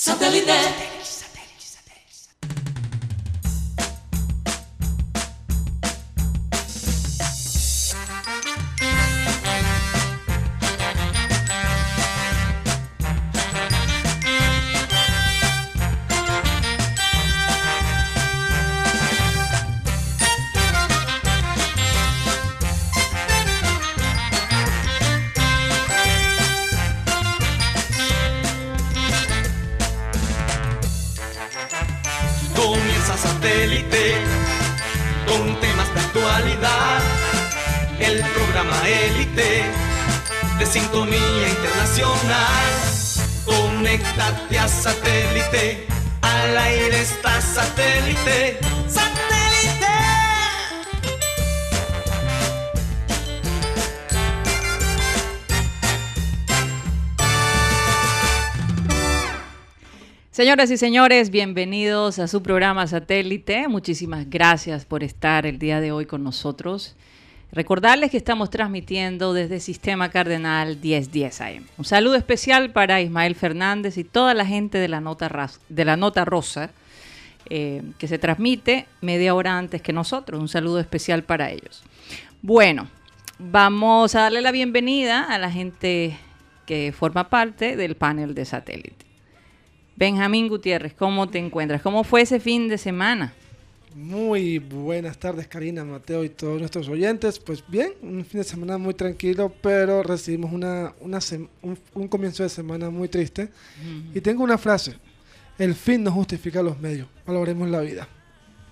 Satellite. Señoras y señores, bienvenidos a su programa Satélite. Muchísimas gracias por estar el día de hoy con nosotros. Recordarles que estamos transmitiendo desde Sistema Cardenal 1010 AM. Un saludo especial para Ismael Fernández y toda la gente de la Nota, de la nota Rosa, eh, que se transmite media hora antes que nosotros. Un saludo especial para ellos. Bueno, vamos a darle la bienvenida a la gente que forma parte del panel de satélite. Benjamín Gutiérrez, ¿cómo te encuentras? ¿Cómo fue ese fin de semana? Muy buenas tardes, Karina, Mateo y todos nuestros oyentes. Pues bien, un fin de semana muy tranquilo, pero recibimos una, una sem- un, un comienzo de semana muy triste. Y tengo una frase: El fin no justifica los medios. Valoremos la vida.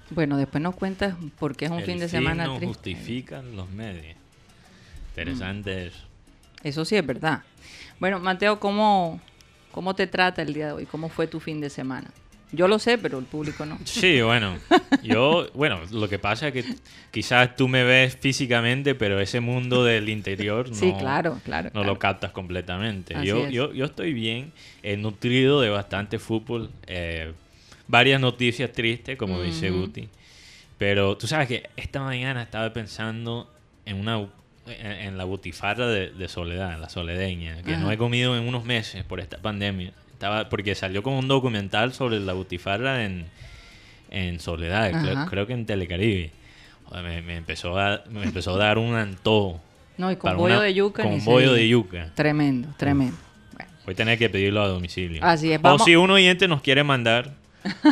Bueno, después nos cuentas por qué es un El fin de fin semana no triste. justifican los medios. Interesante eso. Eso sí es verdad. Bueno, Mateo, ¿cómo, ¿cómo te trata el día de hoy? ¿Cómo fue tu fin de semana? Yo lo sé, pero el público no. Sí, bueno, yo, bueno, lo que pasa es que quizás tú me ves físicamente, pero ese mundo del interior no, Sí, claro, claro. no claro. lo captas completamente. Yo, yo, yo estoy bien, eh, nutrido de bastante fútbol, eh, varias noticias tristes, como dice. Guti, pero tú sabes que esta mañana estaba pensando en una en, en la butifarra de, de Soledad, la soledeña, que no he comido en unos meses por esta pandemia. Estaba, porque salió como un documental sobre la butifarra en, en Soledad, creo, que en Telecaribe. Joder, Me, me empezó a, me empezó a dar un antojo. No, y con bollo una- de yuca. Con bollo de yuca. Tremendo, tremendo. Bueno, Voy a tener que pedirlo a domicilio. Así es, O si un oyente nos quiere mandar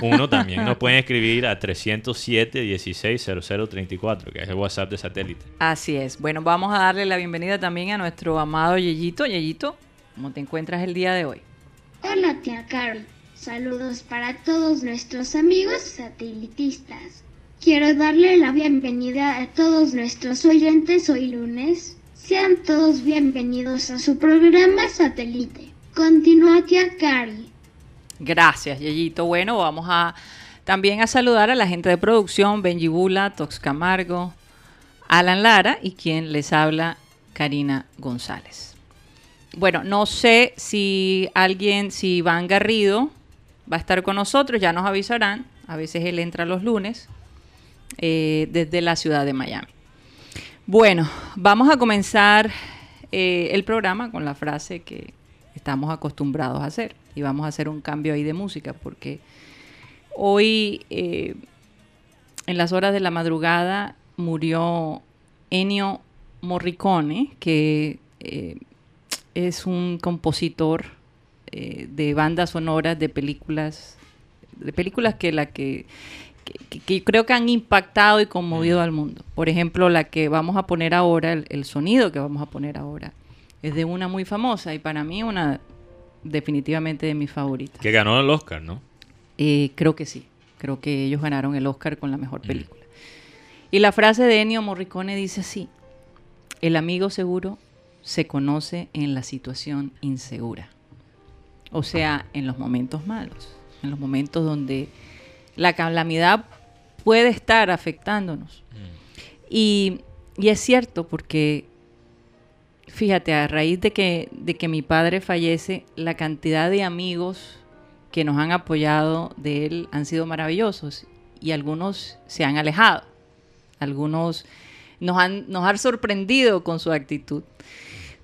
uno también, nos pueden escribir a 307 16 0034, que es el WhatsApp de satélite. así es. Bueno, vamos a darle la bienvenida también a nuestro amado Yeyito. Yeyito, ¿cómo te encuentras el día de hoy? Hola tía Carol, saludos para todos nuestros amigos satelitistas. Quiero darle la bienvenida a todos nuestros oyentes hoy lunes. Sean todos bienvenidos a su programa satélite. Continúa tía Carol. Gracias, Yeyito. Bueno, vamos a también a saludar a la gente de producción, Benji Bula, Tox Camargo, Alan Lara y quien les habla, Karina González. Bueno, no sé si alguien, si Iván Garrido va a estar con nosotros, ya nos avisarán. A veces él entra los lunes eh, desde la ciudad de Miami. Bueno, vamos a comenzar eh, el programa con la frase que estamos acostumbrados a hacer. Y vamos a hacer un cambio ahí de música porque hoy, eh, en las horas de la madrugada, murió Ennio Morricone, que eh, es un compositor eh, de bandas sonoras de películas, de películas que la que, que, que creo que han impactado y conmovido al mundo. Por ejemplo, la que vamos a poner ahora, el, el sonido que vamos a poner ahora, es de una muy famosa y para mí una definitivamente de mis favoritas. Que ganó el Oscar, ¿no? Eh, creo que sí. Creo que ellos ganaron el Oscar con la mejor película. Y la frase de Ennio Morricone dice así: El amigo seguro se conoce en la situación insegura. O sea, en los momentos malos, en los momentos donde la calamidad puede estar afectándonos. Y, y es cierto porque, fíjate, a raíz de que, de que mi padre fallece, la cantidad de amigos que nos han apoyado de él han sido maravillosos y algunos se han alejado, algunos nos han, nos han sorprendido con su actitud,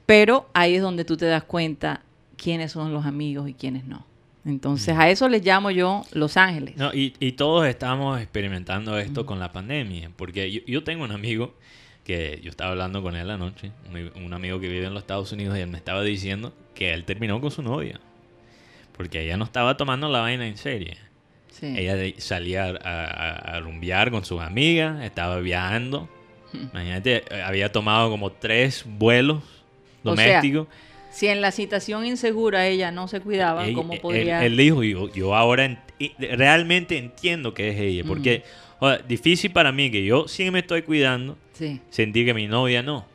pero ahí es donde tú te das cuenta quiénes son los amigos y quiénes no. Entonces a eso les llamo yo Los Ángeles. No, y, y todos estamos experimentando esto con la pandemia. Porque yo, yo tengo un amigo que yo estaba hablando con él anoche, un, un amigo que vive en los Estados Unidos, y él me estaba diciendo que él terminó con su novia. Porque ella no estaba tomando la vaina en serio. Sí. Ella de- salía a, a- a rumbear con sus amigas, estaba viajando. Imagínate, eh, había tomado como tres vuelos O sea, domésticos. Si en la situación insegura ella no se cuidaba, ¿cómo él- podría...? Él, dijo, yo, yo ahora ent- realmente entiendo que es ella. Porque, difícil para mí que yo sí me estoy cuidando, Sí, sentí que mi novia no.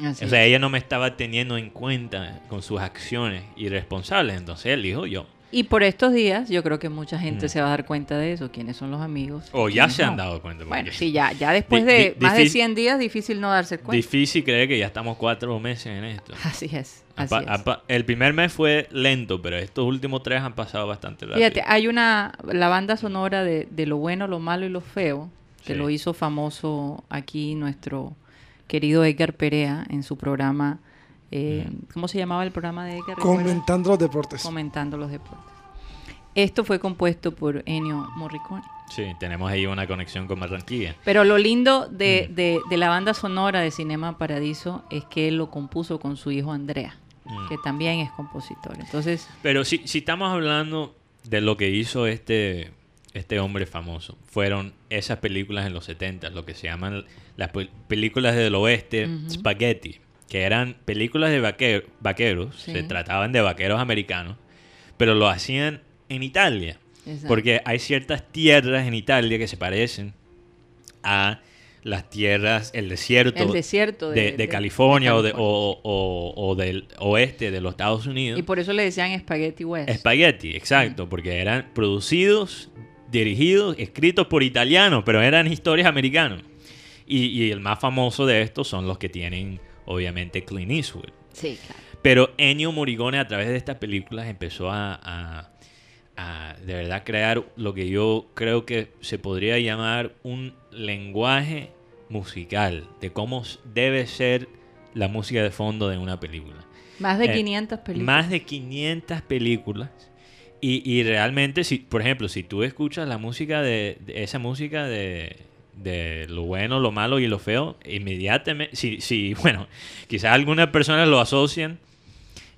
así O sea, es. ella no me estaba teniendo en cuenta con sus acciones irresponsables. Entonces él dijo, yo. Y por estos días yo creo que mucha gente Mm. se va a dar cuenta de eso, quiénes son los amigos. O ya se han dado cuenta. Bueno, sí, ya, ya después de más de difícil- 100 días, difícil no darse cuenta. Difícil creer que ya estamos cuatro meses en esto. Así es, así es. el primer mes fue lento, pero estos últimos tres han pasado bastante rápido. Fíjate, hay una, la banda sonora de, de lo bueno, lo malo y lo feo, que Sí. lo hizo famoso aquí nuestro querido Edgar Perea en su programa, eh, ¿cómo se llamaba el programa de Edgar? Comentando los deportes. Comentando los deportes. Esto fue compuesto por Ennio Morricone. Sí, tenemos ahí una conexión con Barranquilla. Pero lo lindo de, de- de la banda sonora de Cinema Paradiso es que él lo compuso con su hijo Andrea, Mm. que también es compositor. Entonces, Pero si, si estamos hablando de lo que hizo este, este hombre famoso, fueron esas películas en los 70, lo que se llaman las pel- películas del oeste, spaghetti, que eran películas de vaquer- vaqueros, Sí. se trataban de vaqueros americanos, pero lo hacían en Italia. exacto. Porque hay ciertas tierras en Italia que se parecen a las tierras, el desierto, el desierto de, de, de de- California, o, o- o- o del oeste de los Estados Unidos. Y por eso le decían Spaghetti West. Spaghetti, exacto, porque eran producidos, dirigidos, escritos por italianos, pero eran historias americanos. Y, y el más famoso de estos son los que tienen, obviamente, Clint Eastwood. Sí, claro. Pero Ennio Morricone a través de estas películas empezó a, a- a, de verdad crear lo que yo creo que se podría llamar un lenguaje musical de cómo debe ser la música de fondo de una película. Más de Eh, 500 películas. Más de 500 películas. Y, y realmente, si, por ejemplo, si tú escuchas la música de, de esa música de, de lo bueno, lo malo y lo feo, inmediatamente, si, si bueno, quizás algunas personas lo asocian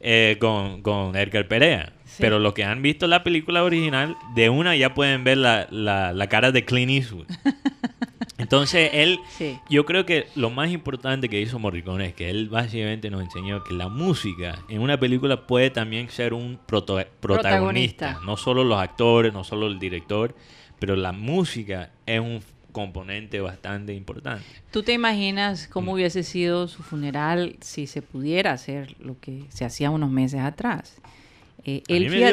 eh, con, con Edgar Perea. Sí. Pero los que han visto la película original, de una ya pueden ver la, la, la cara de Clint Eastwood. Entonces, él, Sí. yo creo que lo más importante que hizo Morricone es que él básicamente nos enseñó que la música en una película puede también ser un proto- protagonista. Protagonista. No solo los actores, no solo el director, pero la música es un componente bastante importante. ¿Tú te imaginas Mm. cómo hubiese sido su funeral si se pudiera hacer lo que se hacía unos meses atrás? Eh, él, fíjate,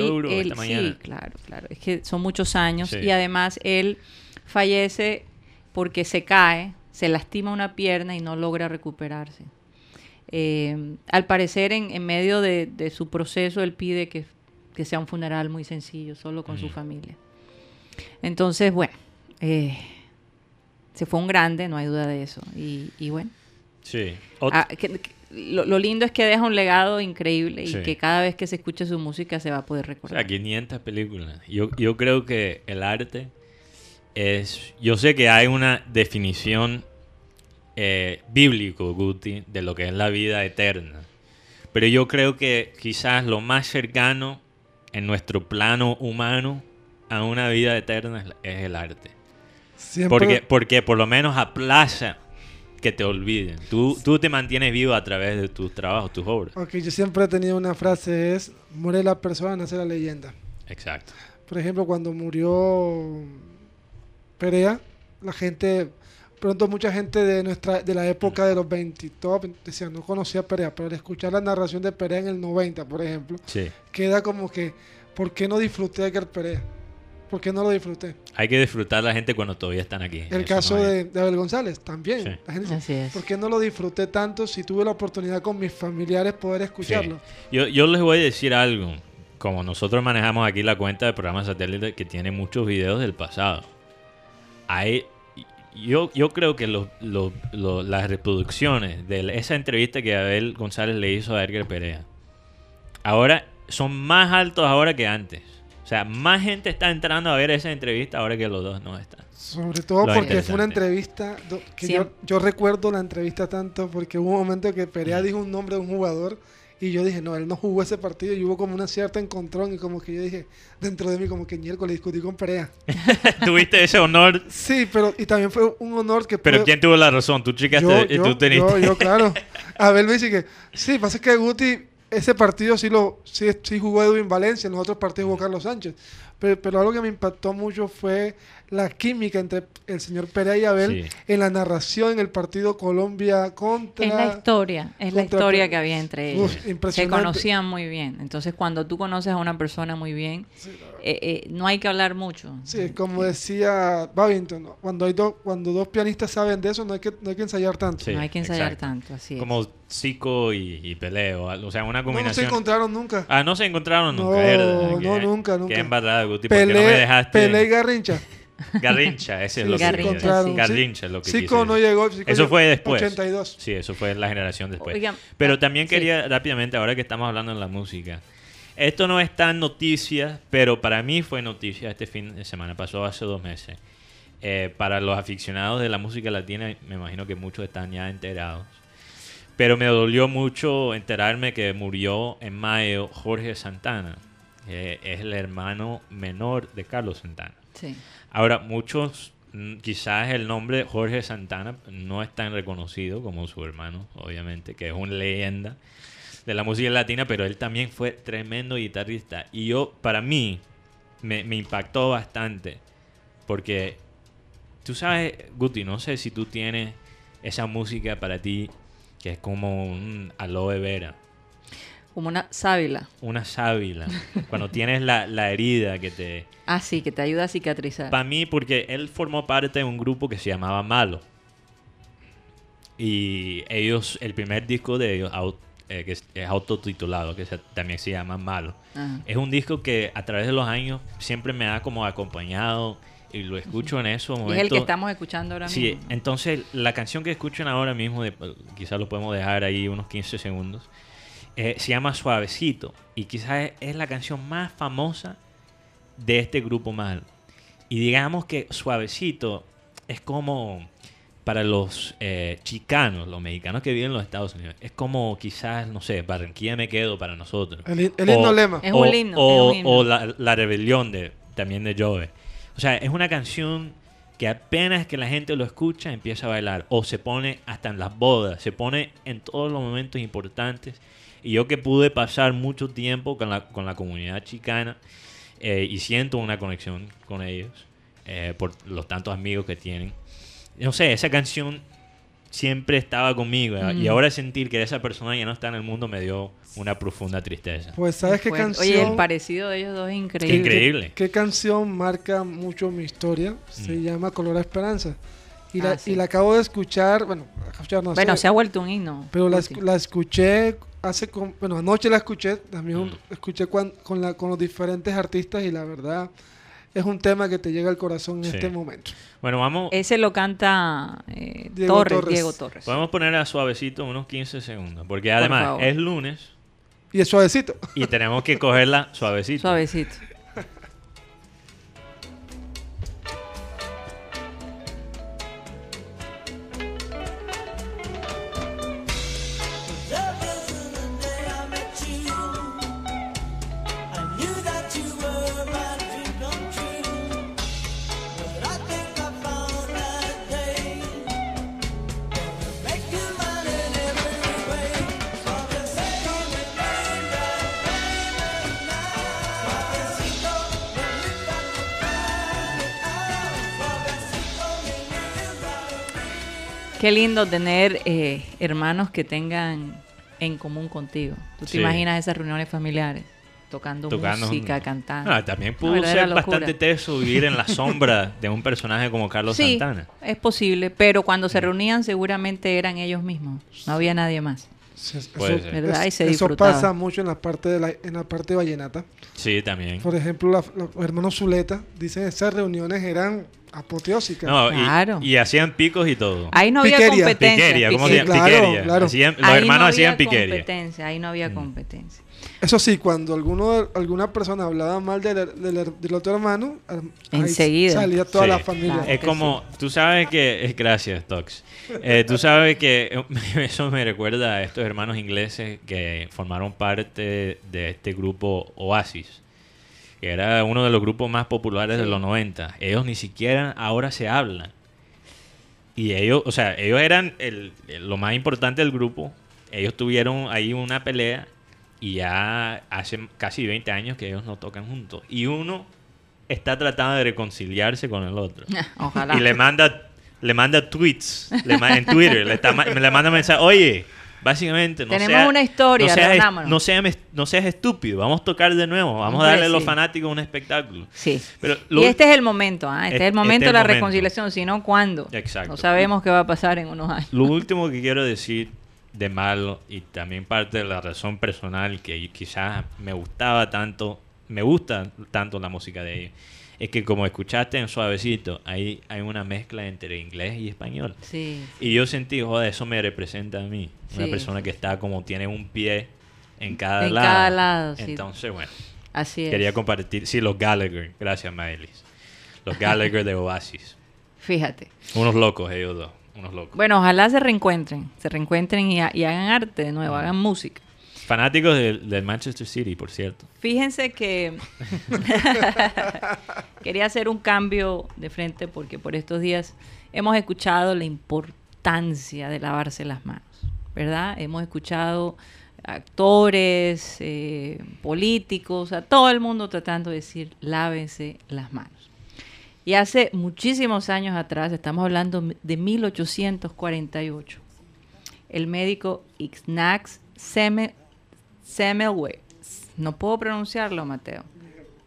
duro, él, él, sí, claro, claro, es que son muchos años Sí. y además él fallece porque se cae, se lastima una pierna y no logra recuperarse. Eh, al parecer, en, en medio de, de su proceso, él pide que, que sea un funeral muy sencillo, solo con su familia. Entonces, bueno, eh, se fue un grande, no hay duda de eso. Y, y bueno, Sí. Ot- ah, que- que- lo, lo lindo es que deja un legado increíble y Sí. que cada vez que se escuche su música se va a poder O recordar. sea, 500 películas. Yo, yo creo que el arte es... Yo sé que hay una definición eh, bíblico, Guti, de lo que es la vida eterna. Pero yo creo que quizás lo más cercano en nuestro plano humano a una vida eterna es, es el arte. Siempre, Porque, porque por lo menos aplaza que te olviden. Tú, tú te mantienes vivo a través de tus trabajos, tus obras. Ok, yo siempre he tenido una frase, es, muere la persona, nace la leyenda. Exacto. Por ejemplo, cuando murió Perea, la gente, pronto mucha gente de nuestra de la época de los 20 y todo, decía, no conocía a Perea, pero al escuchar la narración de Perea en el 90, por ejemplo, Sí. queda como que, ¿por qué no disfruté de Edgar Perea? ¿Por qué no lo disfruté? Hay que disfrutar a la gente cuando todavía están aquí. El Eso caso no de, de Abel González, también. Sí. La gente dice, Así es. ¿Por qué no lo disfruté tanto si tuve la oportunidad con mis familiares poder escucharlo? Sí. Yo, yo les voy a decir algo. Como nosotros manejamos aquí la cuenta de programas satélite que tiene muchos videos del pasado. Hay, yo, yo creo que los- los- los- las reproducciones de esa entrevista que Abel González le hizo a Edgar Perea, ahora son más altos ahora que antes. O sea, más gente está entrando a ver esa entrevista ahora que los dos no están. Sobre todo Lo porque fue una entrevista que yo, recuerdo la entrevista tanto porque hubo un momento que Perea dijo un nombre de un jugador y yo dije, no, él no jugó ese partido y hubo como una cierta encontrón y como que yo dije dentro de mí como que miércoles discutí con Perea. Tuviste ese honor, Sí, pero y también fue un honor que pero pude- ¿quién tuvo la razón? Tú chicaste, yo, y yo, tú teniste. yo, yo, claro. Abel me dice que sí, pasa que Guti ese partido sí lo sí, sí jugó Edwin Valencia, en los otros partidos jugó Carlos Sánchez. Pero, pero algo que me impactó mucho fue la química entre el señor Perea y Abel Sí. en la narración en el partido Colombia contra Es la historia, es la historia que había entre Uf, ellos. Se impresionante. conocían muy bien. Entonces, cuando tú conoces a una persona muy bien, eh, eh, no hay que hablar mucho. Sí, como decía Babington, ¿no? cuando hay dos cuando dos pianistas saben de eso no hay que no hay que ensayar tanto. Sí, no hay que ensayar exacto. tanto, así es. Como Zico y, y Peleo. O sea, una No, no se combinación. encontraron nunca. Ah, no se encontraron No, nunca, no, Qué- nunca, nunca. Qué embarrada, Guti. ¿Por qué no me Pelé, dejaste? Pelé y Garrincha. Garrincha, ese es lo que Garrincha, encontraron, sí. Garrincha es lo que Zico no llegó. Zico Eso llegó fue después. 82. Sí, eso fue la generación después. Oigan, Pero ah, también sí. quería rápidamente, ahora que estamos hablando de la música, esto no es tan noticia, pero para mí fue noticia este fin de semana, pasó hace dos meses. Eh, para los aficionados de la música latina, me imagino que muchos están ya enterados. Pero me dolió mucho enterarme que murió en mayo Jorge Santana, que es el hermano menor de Carlos Santana. Sí. Ahora, muchos, mm, quizás el nombre Jorge Santana no es tan reconocido como su hermano, obviamente, que es una leyenda de la música latina, pero él también fue tremendo guitarrista. Y yo, para mí, me, me impactó bastante, porque tú sabes, Guti, no sé si tú tienes esa música para ti que es como un aloe vera, Como una sábila. una sábila, cuando tienes la, la herida que te... Ah, sí, que te ayuda a cicatrizar. Para mí, porque él formó parte de un grupo que se llamaba Malo. Y ellos, el primer disco de ellos, eh, que es, es autotitulado, que se- también se llama Malo, Ajá. es un disco que a través de los años siempre me ha como acompañado y lo escucho en esos momentos. es el que estamos escuchando ahora Sí, mismo. ¿no? entonces la canción que escuchan ahora mismo, de- quizás lo podemos dejar ahí unos 15 segundos, eh, se llama Suavecito y quizás es, es la canción más famosa de este grupo mal. Y digamos que Suavecito es como para los eh, chicanos, los mexicanos que viven en los Estados Unidos, es como quizás, no sé, Barranquilla me quedo para nosotros. El, el himno lema. Es un himno, O, es un himno. o la, la rebelión de, también de Joe. O sea, es una canción que apenas que la gente lo escucha empieza a bailar. O se pone hasta en las bodas, se pone en todos los momentos importantes. Y yo que pude pasar mucho tiempo con la, con la comunidad chicana eh, y siento una conexión con ellos eh, por los tantos amigos que tienen. No sé, esa canción siempre estaba conmigo eh, y ahora sentir que esa persona ya no está en el mundo me dio una profunda tristeza. Pues sabes qué Fuerte. canción. Oye, el parecido de ellos dos es Qué increíble. increíble. ¿Qué canción marca mucho mi historia? Se Mm. llama Color a Esperanza. Y, la, Ah, sí. y la acabo de escuchar, bueno, escuchar no Bueno, sé, se ha vuelto un himno. pero la, la escuché hace, con- bueno, anoche la escuché, también Mm. escuché cuan- con, la, con los diferentes artistas y la verdad es un tema que te llega al corazón en Sí. este momento. Bueno, vamos, Ese lo canta eh, Diego Torres, Torres. Diego Torres. podemos poner a suavecito unos 15 segundos, porque además es lunes Y es suavecito. y tenemos que cogerla suavecito. Suavecito. Qué lindo tener eh, hermanos que tengan en común contigo. Tú te Sí. imaginas esas reuniones familiares, tocando, Tocando música, un- cantando. Ah, también pudo ser bastante teso vivir en la sombra de un personaje como Carlos sí, Santana. es posible, pero cuando se reunían seguramente eran ellos mismos. No había nadie más. Sí, es- Puede eso, ser. ¿Verdad? Y se eso disfrutaba. pasa mucho en la parte de la, en la parte vallenata. Sí, también. Por ejemplo, la- los hermanos Zuleta dicen esas reuniones eran apoteósica. No, y- Claro. y, hacían picos y todo. Ahí no había Piquería. competencia. Piquería, ¿cómo Sí, se llama? claro, Piquería. claro. Hacían- los Ahí hermanos no hacían había piquería. competencia, ahí no había Mm. competencia. Eso sí, cuando alguno, alguna persona hablaba mal del, del- del otro hermano, ahí Enseguida. salía toda Sí. la familia. Claro. Es como, tú sabes que, eh, gracias Tox, Eh, tú sabes que eso me recuerda a estos hermanos ingleses que formaron parte de este grupo Oasis, que era uno de los grupos más populares de los 90. Ellos ni siquiera ahora se hablan. Y ellos, o sea, ellos eran el, el- lo más importante del grupo. Ellos tuvieron ahí una pelea y ya hace casi 20 años que ellos no tocan juntos. Y uno está tratando de reconciliarse con el otro. Ojalá. Y le manda, le manda tweets le en Twitter. le, está ma- le manda mensaje. Oye, básicamente no Tenemos una historia, no seas, reunámonos". no, seas, no seas estúpido. Vamos a tocar de nuevo. Vamos Hombre, a darle a los sí. fanáticos un espectáculo. Sí. Pero lo- y este es el momento, ¿ah? este es el momento este de es la momento. reconciliación, si no, ¿cuándo? Exacto. No sabemos qué va a pasar en unos años. Lo último que quiero decir de malo y también parte de la razón personal que quizás me gustaba tanto, me gusta tanto la música de ellos, es que como escuchaste en Suavecito, ahí hay una mezcla entre inglés y español. Sí. Y yo sentí, joder, eso me representa a mí. Una Sí. persona que está como tiene un pie en cada En lado. cada lado, sí. Entonces, bueno, Así es. quería compartir. Sí, los Gallagher. Gracias, Maelis. Los Gallagher de Oasis. Fíjate. Unos locos ellos dos. Unos locos. Bueno, ojalá se reencuentren, se reencuentren y, ha- y hagan arte de nuevo, hagan música. Fanáticos del, del Manchester City, por cierto. Fíjense que quería hacer un cambio de frente porque por estos días hemos escuchado la importancia de lavarse las manos, ¿verdad? Hemos escuchado actores, eh, políticos, a todo el mundo tratando de decir lávense las manos. Y hace muchísimos años atrás, estamos hablando de 1848, el médico Ignaz Seme- Semmelweis, no puedo pronunciarlo, Mateo,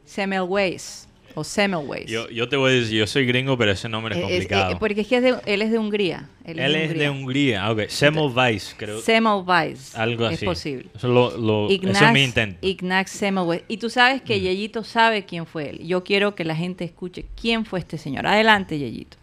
Semmelweis o Semmelweis. Yo, yo te voy a decir, yo soy gringo, pero ese nombre es Eh, es- complicado. eh, porque es que es de- él es de Hungría. Él, Él es de Hungría. Ok. Semmelweis, creo. Semmelweis. algo Es así. posible. Eso, lo, lo- eso Ignaz, es mi intento. Mm. Ignaz Semmelweis. Y tú sabes que Yeyito sabe quién fue él. Yo quiero que la gente escuche quién fue este señor. Adelante, Yeyito.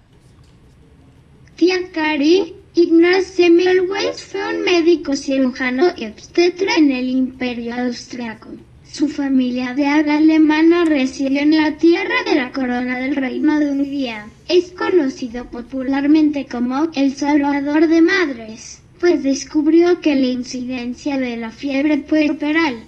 Tía Cari, Ignaz Semmelweis fue un médico cirujano y obstetra en el Imperio Austriaco. Su familia de habla alemana residió en la tierra de la corona del Reino de Hungría. Es conocido popularmente como el Salvador de Madres, pues descubrió que la incidencia de la fiebre puerperal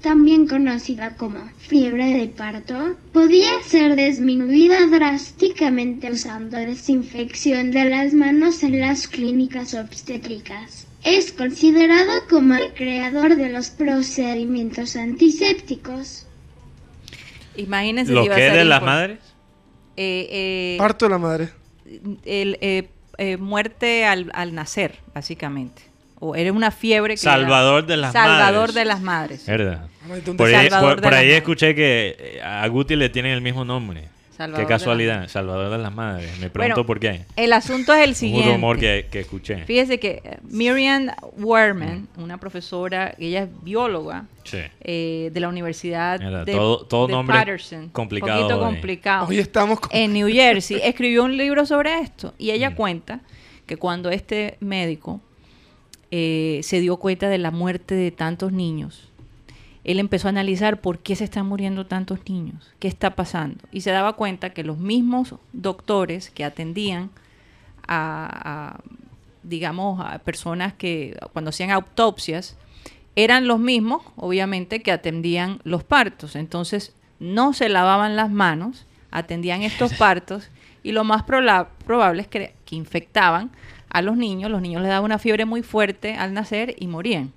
también conocida como fiebre de parto, podía ser disminuida drásticamente usando desinfección de las manos en las clínicas obstétricas. Es considerado como el creador de los procedimientos antisépticos. Imagínense ¿Lo si que es de las por- madres? Eh, eh, Parto de la madre. el, eh, eh, muerte al, al nacer, básicamente. O era una fiebre que Salvador era- de las Salvador madres. de las madres. ¿Verdad? ¿dónde Por ahí, Salvador por- de por las ahí madres. escuché que a Guti le tienen el mismo nombre. Salvador Qué de las casualidad. madres. Salvador de las madres. Me pregunto Bueno, por qué. El asunto es el Un siguiente. rumor que, que escuché. Fíjese que eh, Miriam Werman, una profesora, ella es bióloga Sí. eh, de la Universidad Mira, de, todo- todo de nombre Patterson, complicado poquito hoy. complicado, Hoy estamos con... en New Jersey, escribió un libro sobre esto y ella Mm. cuenta que cuando este médico eh, se dio cuenta de la muerte de tantos niños, él empezó a analizar por qué se están muriendo tantos niños, qué está pasando. Y se daba cuenta que los mismos doctores que atendían a, a, digamos, a personas que cuando hacían autopsias, eran los mismos, obviamente, que atendían los partos. Entonces, no se lavaban las manos, atendían estos partos y lo más probable es que, que infectaban a los niños. Los niños les daba una fiebre muy fuerte al nacer y morían.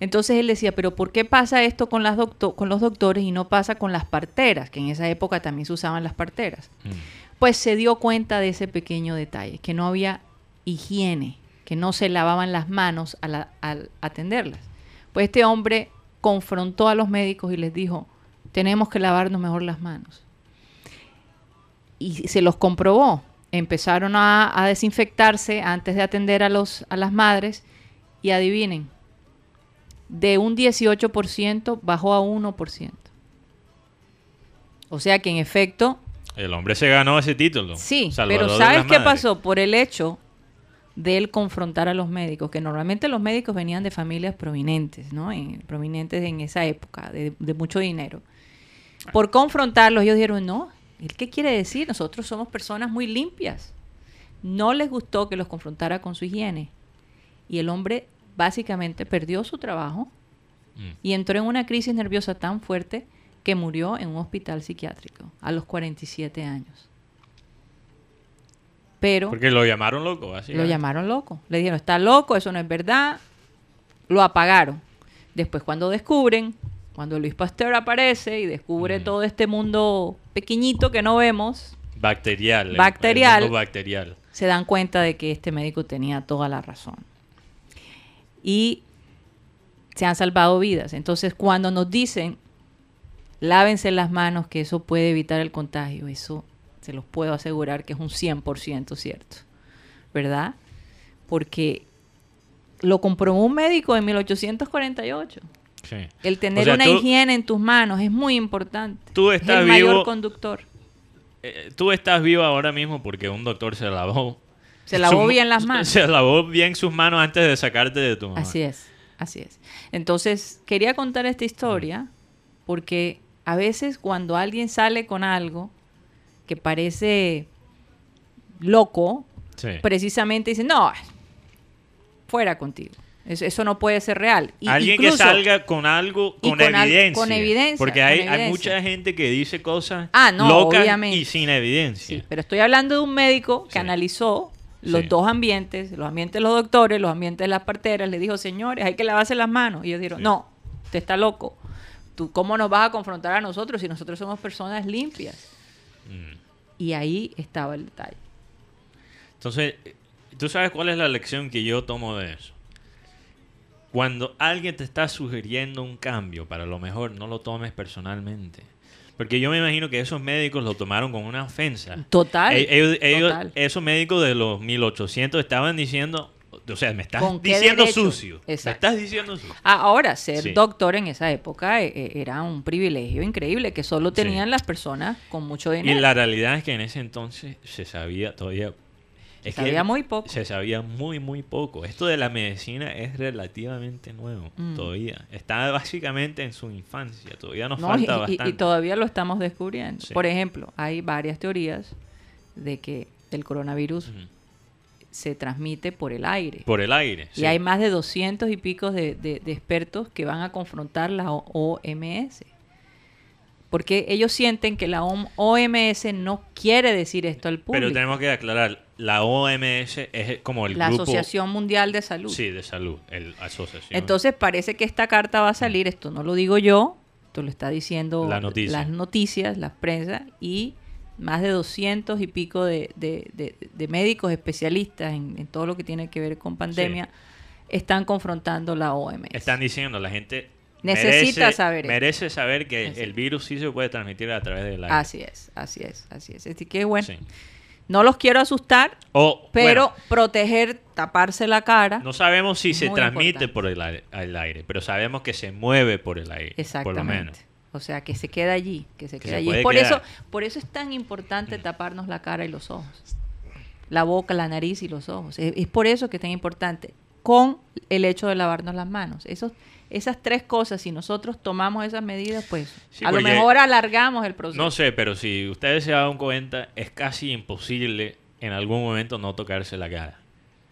Entonces él decía, pero ¿por qué pasa esto con, las docto- con los doctores y no pasa con las parteras? Que en esa época también se usaban las parteras. Mm. Pues se dio cuenta de ese pequeño detalle, que no había higiene, que no se lavaban las manos al, atenderlas. Pues este hombre confrontó a los médicos y les dijo, tenemos que lavarnos mejor las manos. Y se los comprobó. Empezaron a, a desinfectarse antes de atender a, los, a las madres y adivinen, de un 18% bajó a 1%. O sea que en efecto El hombre se ganó ese título. Sí, Salvador pero ¿sabes qué madres. pasó? Por el hecho de él confrontar a los médicos, que normalmente los médicos venían de familias prominentes, ¿no? En- prominentes en esa época, de, de mucho dinero. Por confrontarlos, ellos dijeron, no, ¿el qué quiere decir? Nosotros somos personas muy limpias. No les gustó que los confrontara con su higiene. Y el hombre básicamente perdió su trabajo Mm. y entró en una crisis nerviosa tan fuerte que murió en un hospital psiquiátrico a los 47 años. Pero Porque lo llamaron loco, así. lo llamaron loco. Le dijeron, está loco, eso no es verdad. Lo apagaron. Después cuando descubren, cuando Luis Pasteur aparece y descubre Mm. todo este mundo pequeñito que no vemos, Bacterial. bacterial. se dan cuenta de que este médico tenía toda la razón. Y se han salvado vidas. Entonces, cuando nos dicen, lávense las manos, que eso puede evitar el contagio, eso se los puedo asegurar que es un 100% cierto. ¿Verdad? Porque lo comprobó un médico en 1848. Sí. El tener O sea, una tú- higiene en tus manos es muy importante. Tú es estás el mayor vivo- conductor. Eh, tú estás vivo ahora mismo porque un doctor se lavó. Se lavó bien las manos. Se lavó bien sus manos antes de sacarte de tu mamá. Así es, así es. Entonces, quería contar esta historia porque a veces cuando alguien sale con algo que parece loco, Sí. precisamente dice, no, fuera contigo. Eso, no puede ser real. Y Alguien incluso- que salga con algo con, al- evidencia. con evidencia, Porque con hay, mucha gente que dice cosas Ah, no, locas obviamente. y sin evidencia. Sí, pero estoy hablando de un médico que Sí. analizó los Sí. dos ambientes, los ambientes de los doctores, los ambientes de las parteras, le dijo, señores, hay que lavarse las manos. Y ellos dijeron, Sí. no, usted está loco. ¿Tú cómo nos vas a confrontar a nosotros si nosotros somos personas limpias? Mm. Y ahí estaba el detalle. Entonces, ¿tú sabes cuál es la lección que yo tomo de eso? Cuando alguien te está sugiriendo un cambio, para lo mejor no lo tomes personalmente. Porque yo me imagino que esos médicos lo tomaron como una ofensa. Total. E- ellos- ellos- total. esos médicos de los 1800 estaban diciendo, o sea, me estás ¿Con diciendo derecho? sucio. Exacto. Me estás diciendo sucio. Ah, Ahora, ser Sí. doctor en esa época eh, eh, era un privilegio increíble que solo Sí. tenían las personas con mucho Y dinero. la realidad es que en ese entonces se sabía todavía... Se es que sabía muy poco. Se sabía muy, muy poco. Esto de la medicina es relativamente nuevo Mm. todavía. Está básicamente en su infancia. Todavía nos No, falta y- bastante. y todavía lo estamos descubriendo. Sí. Por ejemplo, hay varias teorías de que el coronavirus se transmite por el aire. Por el aire. Y sí. hay más de 200 y pico de, de- de expertos que van a confrontar la OMS. Porque ellos sienten que la OM- OMS no quiere decir esto al público. Pero tenemos que aclarar, la OMS es como el la grupo... Asociación Mundial de Salud. Sí, de salud. El asociación. Entonces parece que esta carta va a salir, esto no lo digo yo, esto lo está diciendo La noticia. las noticias, las prensas y más de 200 y pico de, de- de- de médicos especialistas en, en todo lo que tiene que ver con pandemia están confrontando la OMS. Están diciendo, la gente... Necesita merece, saber. Merece saber que el virus sí se puede transmitir a través del aire. Así es, así es, así es. Así que bueno, Sí. No los quiero asustar, O, pero bueno, proteger, taparse la cara. no sabemos si se transmite importante. por el aire, el aire, pero sabemos que se mueve por el aire. Por lo Exactamente. menos. O sea, que se queda allí, que se Que queda se allí. por quedar. eso, por eso es tan importante taparnos la cara y los ojos. La boca, la nariz y los ojos. Es, es por eso que es tan importante. Con el hecho de lavarnos las manos. Esos, esas tres cosas, si nosotros tomamos esas medidas, pues Sí, a lo mejor alargamos el proceso. No sé, pero si ustedes se dan cuenta, es casi imposible en algún momento no tocarse la cara.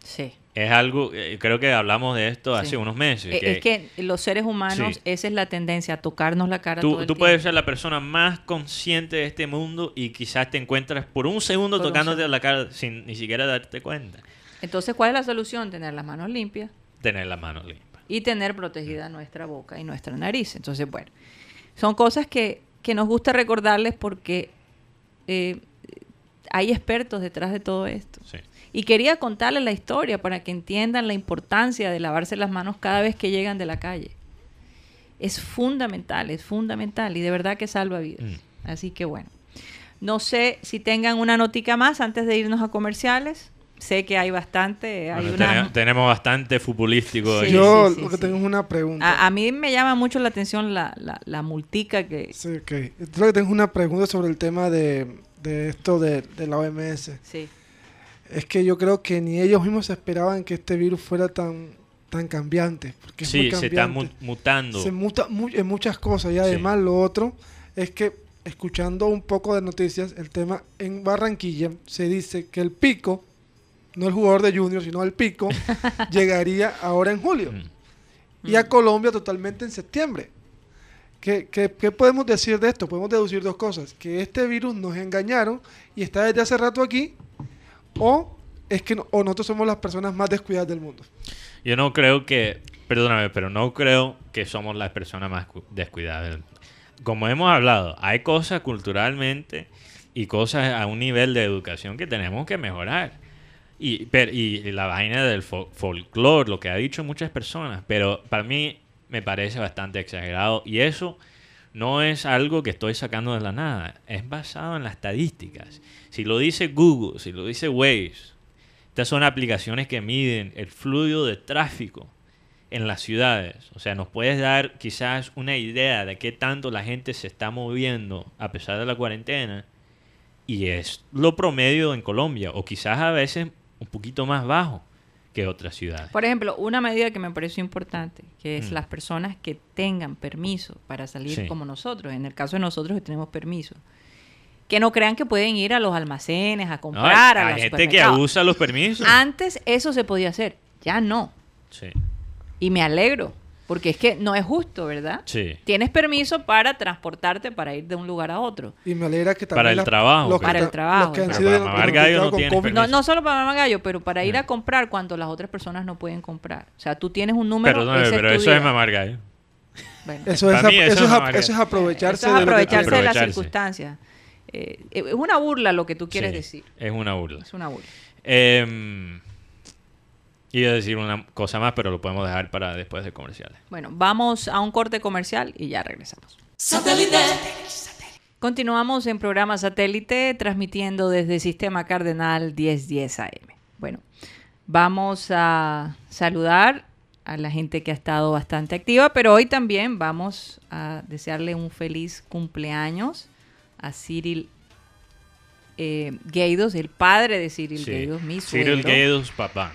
Sí. Es algo, eh, creo que hablamos de esto hace unos meses. Eh, que es que los seres humanos, Sí. esa es la tendencia, a tocarnos la cara todo tú, el tú tiempo. puedes ser la persona más consciente de este mundo y quizás te encuentras por un segundo Por un tocándote segundo. la cara sin ni siquiera darte cuenta. Entonces, ¿cuál es la solución? Tener las manos limpias. Tener la mano limpia. Y tener protegida nuestra boca y nuestra nariz. Entonces, bueno, son cosas que, que nos gusta recordarles porque eh, hay expertos detrás de todo esto. Sí. Y quería contarles la historia para que entiendan la importancia de lavarse las manos cada vez que llegan de la calle. Es fundamental, es fundamental y de verdad que salva vidas. Mm. Así que bueno, no sé si tengan una notica más antes de irnos a comerciales. Sé que hay bastante, hay Bueno, una... tene- tenemos bastante futbolístico Sí, ahí. Yo sí, sí, lo que sí. tengo es una pregunta. A, a mí me llama mucho la atención la, la, la multica que... Sí, ok. Yo lo que tengo es una pregunta sobre el tema de, de esto de, de la OMS. Sí. Es que yo creo que ni ellos mismos esperaban que este virus fuera tan, tan cambiante. Porque es muy Sí, se está mu- mutando. Se muta mu- en muchas cosas y además lo otro es que escuchando un poco de noticias, el tema en Barranquilla se dice que el pico, no el jugador de Junior, sino el pico, llegaría ahora en julio Mm. y a Colombia totalmente en septiembre. ¿Qué, qué, qué podemos decir de esto? Podemos deducir dos cosas. Que este virus nos engañaron y está desde hace rato aquí o es que no- o nosotros somos las personas más descuidadas del mundo. Yo no creo que, perdóname, pero no creo que somos las personas más cu- descuidadas. del mundo. Como hemos hablado, hay cosas culturalmente y cosas a un nivel de educación que tenemos que mejorar. Y, per- y la vaina del fol- folclore, lo que ha dicho muchas personas, pero para mí me parece bastante exagerado y eso no es algo que estoy sacando de la nada, es basado en las estadísticas. Si lo dice Google, si lo dice Waze, estas son aplicaciones que miden el flujo de tráfico en las ciudades. O sea, nos puedes dar quizás una idea de qué tanto la gente se está moviendo a pesar de la cuarentena. Y es lo promedio en Colombia, o quizás a veces un poquito más bajo que otras ciudades. Por ejemplo, una medida que me pareció importante, que es Mm. las personas que tengan permiso para salir Sí. como nosotros, en el caso de nosotros que tenemos permiso, que no crean que pueden ir a los almacenes a No, comprar, a hay los gente que abusa los permisos. Antes eso se podía hacer, ya no. Sí, Y me alegro, porque es que no es justo, ¿verdad? sí. Tienes permiso para transportarte para ir de un lugar a otro. Y me alegra que también Para el la- trabajo, los que Para el trabajo, los que han pero sido para mamar gallo no tienes COVID. permiso. No, no solo para mamá gallo, pero para ir a comprar cuando las otras personas no pueden comprar. O sea, tú tienes un número. Perdóname, pero tu eso día. es mamar gallo. Bueno, Eso es, mí eso eso, es es eso es aprovecharse Eso es de aprovecharse las circunstancias. Eh, es una burla lo que tú quieres Sí, decir. Es una burla. Es una burla. Eh, iba a decir una cosa más, pero lo podemos dejar para después de comerciales. Bueno, vamos a un corte comercial y ya regresamos. Continuamos en programa satélite transmitiendo desde Sistema Cardenal 1010 AM. Bueno, vamos a saludar a la gente que ha estado bastante activa, pero hoy también vamos a desearle un feliz cumpleaños a Cyril eh, Gaidos, el padre de Cyril Sí. Gaidos, mi Cyril suegro. Gaidos, papá.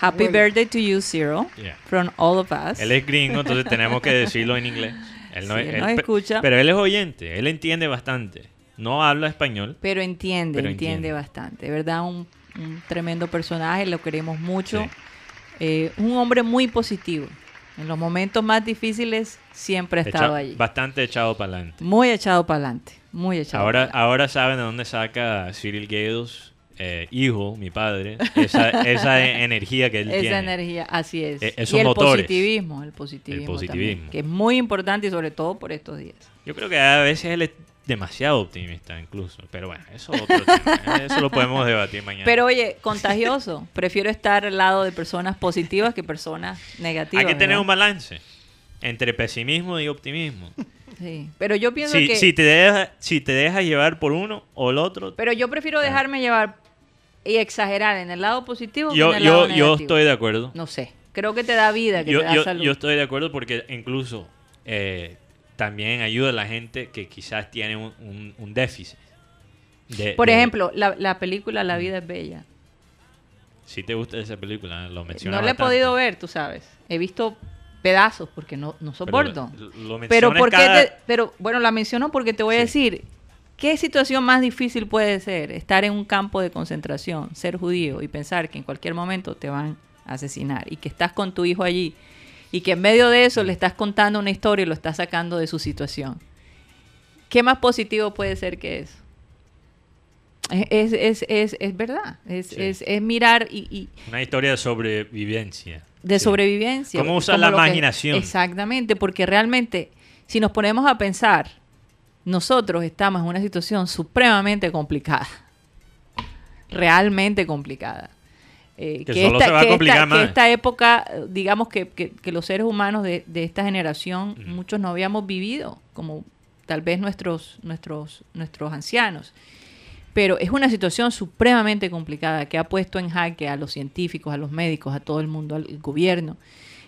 Happy Bueno. birthday to you, Cyril, Yeah. from all of us. Él es gringo, entonces tenemos que decirlo en inglés. Él no, Sí, es- él nos pe- escucha. Pero él es oyente, él entiende bastante. No habla español. Pero entiende, Pero entiende, entiende. bastante. Verdad, un, un tremendo personaje, lo queremos mucho. Sí. Eh, un hombre muy positivo. En los momentos más difíciles siempre ha estado Echa- allí. Bastante echado para adelante. Muy echado para adelante. Muy echado Ahora, ahora saben de dónde saca Cyril Gaidos, eh, hijo, mi padre, esa, esa e- energía que él Esa tiene. energía, así es. Eh, y esos el motores. positivismo, el positivismo, El positivismo. también, que es muy importante y sobre todo por estos días. Yo creo que a veces él es demasiado optimista incluso. Pero bueno, eso es otro tema. Eso lo podemos debatir mañana. Pero oye, contagioso. Prefiero estar al lado de personas positivas que personas negativas. Hay que tener ¿verdad? un balance entre pesimismo y optimismo. Sí. Pero yo pienso Si, que... si, te deja, si te dejas llevar por uno o el otro, Pero yo prefiero dejarme llevar y exagerar en el lado positivo yo, en el lado yo, yo negativo. estoy de acuerdo. No sé. Creo que te da vida, que Yo, te da yo- salud. yo estoy de acuerdo porque incluso eh, también ayuda a la gente que quizás tiene un, un- un déficit. de- Por de- ejemplo, la, la película La vida es bella. Si te gusta esa película, lo No menciona la he podido ver, tú sabes. He visto pedazos porque no, no Pero soporto. lo- lo Pero, mencionas ¿por qué cada- te- pero bueno, la menciono porque te voy a Sí. decir, ¿qué situación más difícil puede ser estar en un campo de concentración, ser judío y pensar que en cualquier momento te van a asesinar y que estás con tu hijo allí y que en medio de eso le estás contando una historia y lo estás sacando de su situación? ¿Qué más positivo puede ser que eso? Es, es, es, es verdad, es, Sí. es, es mirar y, y Una historia de sobrevivencia. de Sí. sobrevivencia. ¿Cómo usar la imaginación? exactamente, porque realmente, si nos ponemos a pensar, nosotros estamos en una situación supremamente complicada. Realmente complicada. Eh, Que solo se va a complicar esta, más. que esta época, digamos que, los seres humanos de, de esta generación, muchos no habíamos vivido, como tal vez nuestros, nuestros, nuestros ancianos. Pero es una situación supremamente complicada que ha puesto en jaque a los científicos, a los médicos, a todo el mundo, al gobierno.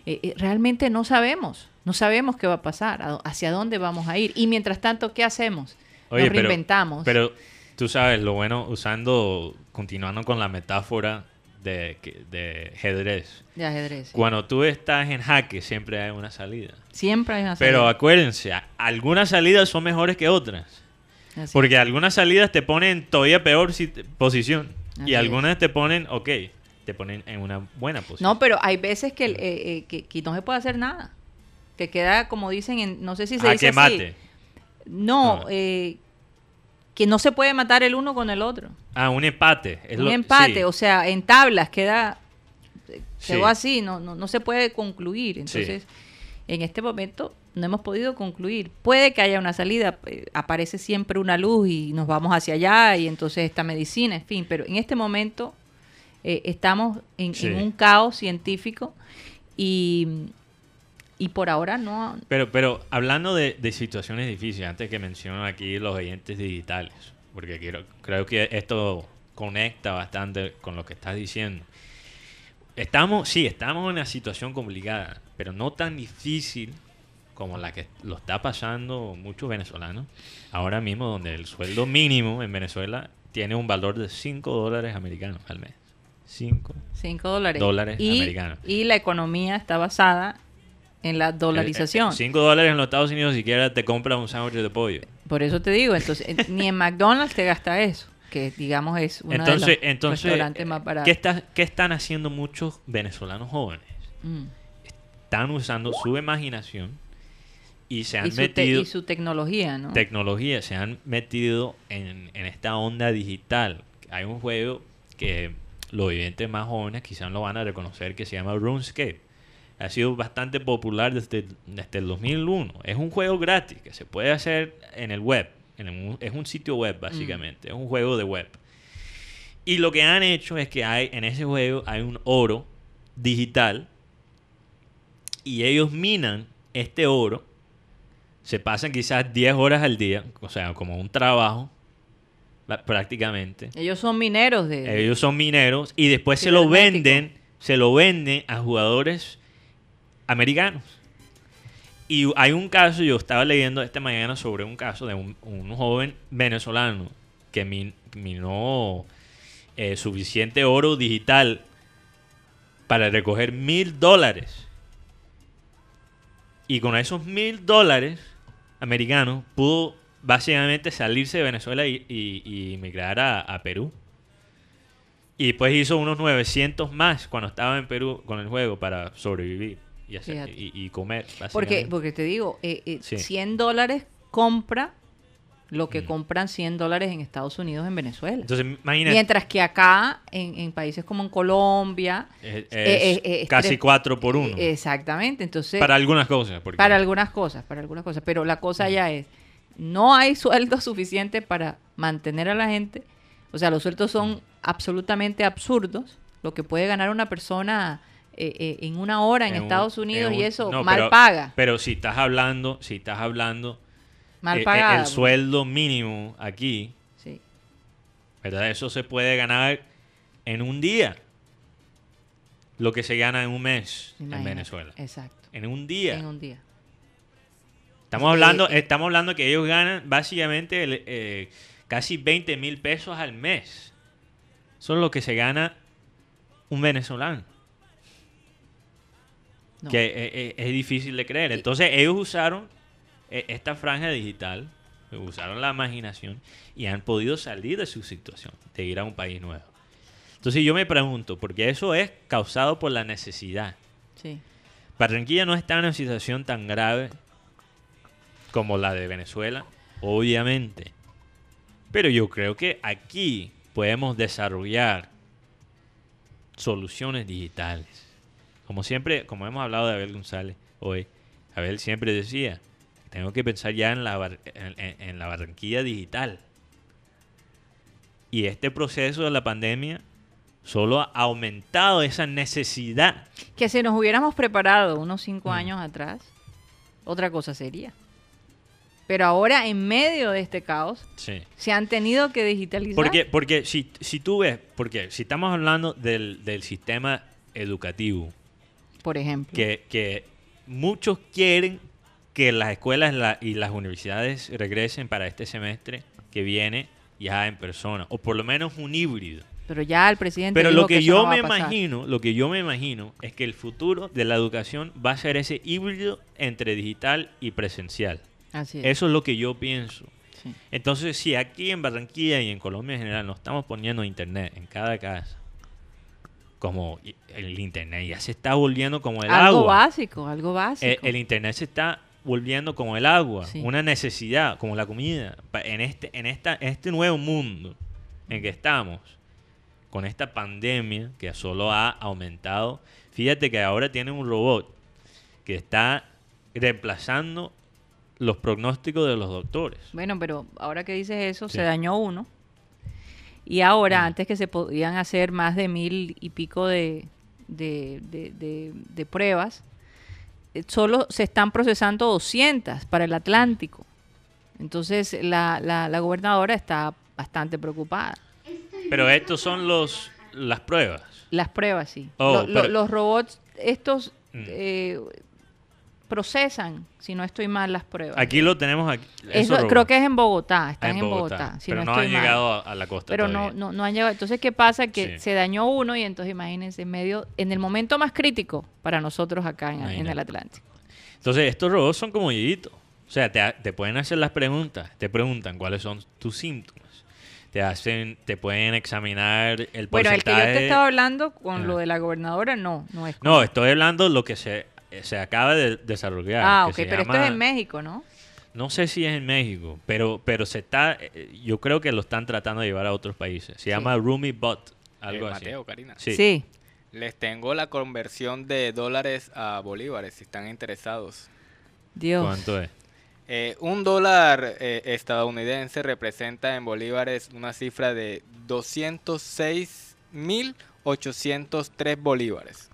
Eh, eh, realmente no sabemos, no sabemos qué va a pasar, a- hacia dónde vamos a ir. Y mientras tanto, ¿qué hacemos? Oye, Nos pero- reinventamos. Pero tú sabes, lo bueno, usando, continuando con la metáfora de, de ajedrez. De ajedrez. sí. Cuando tú estás en jaque, siempre hay una salida. Siempre hay una Pero salida. acuérdense, a- algunas salidas son mejores que otras. Así Porque algunas salidas te ponen en todavía peor sit- posición. Así y es. algunas te ponen, ok, te ponen en una buena posición. No, pero hay veces que, eh, eh, que, que no se puede hacer nada. Que queda, como dicen, en, no sé si se a dice que así. mate. No, Ah. eh, que no se puede matar el uno con el otro. Ah, un empate. es Un lo- empate, sí. o sea, en tablas queda Sí. quedó así, no, no, no se puede concluir. Entonces, en este momento no hemos podido concluir. Puede que haya una salida, eh, aparece siempre una luz y nos vamos hacia allá y entonces esta medicina, en fin, pero en este momento eh, estamos en, Sí. en un caos científico y, y por ahora no... Pero, pero hablando de, de situaciones difíciles, antes que menciono aquí los oyentes digitales, porque quiero, creo que esto conecta bastante con lo que estás diciendo. Estamos, sí, estamos en una situación complicada, pero no tan difícil como la que lo está pasando muchos venezolanos. Ahora mismo, donde el sueldo mínimo en Venezuela tiene un valor de 5 dólares americanos al mes. 5. 5 dólares. Dólares y, americanos. Y la economía está basada en la dolarización. 5 dólares en los Estados Unidos siquiera te compra un sándwich de pollo. Por eso te digo, entonces eh, ni en McDonald's te gasta eso, que digamos es uno entonces, de los entonces restaurantes más baratos. ¿qué, está- qué están haciendo muchos venezolanos jóvenes? Mm. Están usando su imaginación y se han Y, metido y su tecnología, ¿no? tecnología, se han metido en, en esta onda digital. Hay un juego que los oyentes más jóvenes quizás lo van a reconocer que se llama RuneScape. Ha sido bastante popular desde, desde el 2001. Es un juego gratis que se puede hacer en el web. en es un sitio web, básicamente. Es un juego de web. Y lo que han hecho es que hay en ese juego hay un oro digital y ellos minan este oro. Se pasan quizás 10 horas al día, o sea, como un trabajo prácticamente. Ellos son mineros de... Ellos son mineros y después se lo venden, se lo venden a jugadores americanos. Y hay un caso, yo estaba leyendo esta mañana sobre un caso de un, un joven venezolano que min- minó eh, suficiente oro digital para recoger mil dólares. Y con esos mil dólares americanos pudo básicamente salirse de Venezuela y, y- y emigrar a, a Perú. Y después hizo unos 900 más cuando estaba en Perú con el juego para sobrevivir y, hacer- Fíjate. y, y comer. Porque, básicamente. porque te digo, eh, eh, Sí. 100 dólares compra lo que Mm. compran 100 dólares en Estados Unidos en Venezuela. Entonces, imagínate, Mientras que acá, en, en países como en Colombia... es, eh, es eh, eh, casi tres- 4 por 1. eh, Exactamente, entonces... para algunas cosas. Porque, Para algunas cosas, para algunas cosas. Pero la cosa Mm. ya es, no hay sueldo suficiente para mantener a la gente. O sea, los sueldos son absolutamente absurdos. Lo que puede ganar una persona eh, eh, en una hora en, Estados Unidos en y eso no, mal pero- paga. Pero si estás hablando, si estás hablando, Mal eh, pagada. el sueldo mínimo aquí, Sí. ¿verdad? Eso se puede ganar en un día. Lo que se gana en un mes en. Venezuela. Exacto. En un día. En un día. Estamos Eh, hablando, eh. estamos hablando que ellos ganan básicamente el, eh, casi 20 mil pesos al mes. Eso es lo que se gana un venezolano. No. Que eh, eh, es difícil de creer. Entonces ellos usaron esta franja digital, usaron la imaginación y han podido salir de su situación, de ir a un país nuevo. Entonces yo me pregunto, porque eso es causado por la necesidad. Sí. Barranquilla no está en una situación tan grave como la de Venezuela, obviamente. Pero yo creo que aquí podemos desarrollar soluciones digitales. Como siempre, como hemos hablado de Abel González hoy, Abel siempre decía, tengo que pensar ya en la, bar- en, en- en la Barranquilla digital. Y este proceso de la pandemia solo ha aumentado esa necesidad Que si nos hubiéramos preparado unos cinco Mm. años atrás, otra cosa sería. Pero ahora, en medio de este caos, Sí. se han tenido que digitalizar. Porque, porque si, si tú ves, porque si estamos hablando del, del sistema educativo, por ejemplo. que, que muchos quieren que las escuelas la- y las universidades regresen para este semestre que viene ya en persona, o por lo menos un híbrido. Pero ya el presidente. Pero dijo lo que, yo no me imagino, lo que yo me imagino es que el futuro de la educación va a ser ese híbrido entre digital y presencial. Así es. Eso es lo que yo pienso. sí. Entonces, si aquí en Barranquilla y en Colombia en general nos estamos poniendo internet en cada casa, como el internet ya se está volviendo como el algo agua. básico, algo básico. El internet se está volviendo como el agua, Sí. una necesidad, como la comida. En este, en esta, este nuevo mundo en que estamos, con esta pandemia que solo ha aumentado, fíjate que ahora tiene un robot que está reemplazando los pronósticos de los doctores. Bueno, pero ahora que dices eso, Sí. se dañó uno. Y ahora, Mm. antes que se podían hacer más de mil y pico de, de, de- pruebas, eh, solo se están procesando 200 para el Atlántico. Entonces, la, la, la gobernadora está bastante preocupada. Pero estos son los las pruebas. Las pruebas, sí. Oh, Lo- lo- pero- los robots, estos Mm. eh, procesan, si no estoy mal, las pruebas. Aquí lo tenemos aquí. Eso creo que es en Bogotá, Ah, están en Bogotá. si pero no, no, estoy han mal. llegado a, a la costa Pero no, todavía. no, no han llegado. Entonces, ¿qué pasa? Que Sí. se dañó uno y entonces imagínense, en medio, en el momento más crítico para nosotros acá en, el Atlántico. Entonces, estos robots son como Yeyito. O sea, te, te pueden hacer las preguntas, te preguntan cuáles son tus síntomas. Te hacen, te pueden examinar el Bueno, el que yo porcentaje. te estaba hablando con lo de la gobernadora, no, no es. No, estoy hablando de lo que se, se acaba de desarrollar. ah, ok, pero esto es en México, ¿no? No sé si es en México, pero, pero se está, eh, yo creo que lo están tratando de llevar a otros países. Se Sí. llama Rumi Bot, algo Eh, así. Mateo, Karina. Sí. Les tengo la conversión de dólares a bolívares si están interesados. Dios. ¿Cuánto es? Eh, un dólar eh, estadounidense representa en bolívares una cifra de 206.803 bolívares.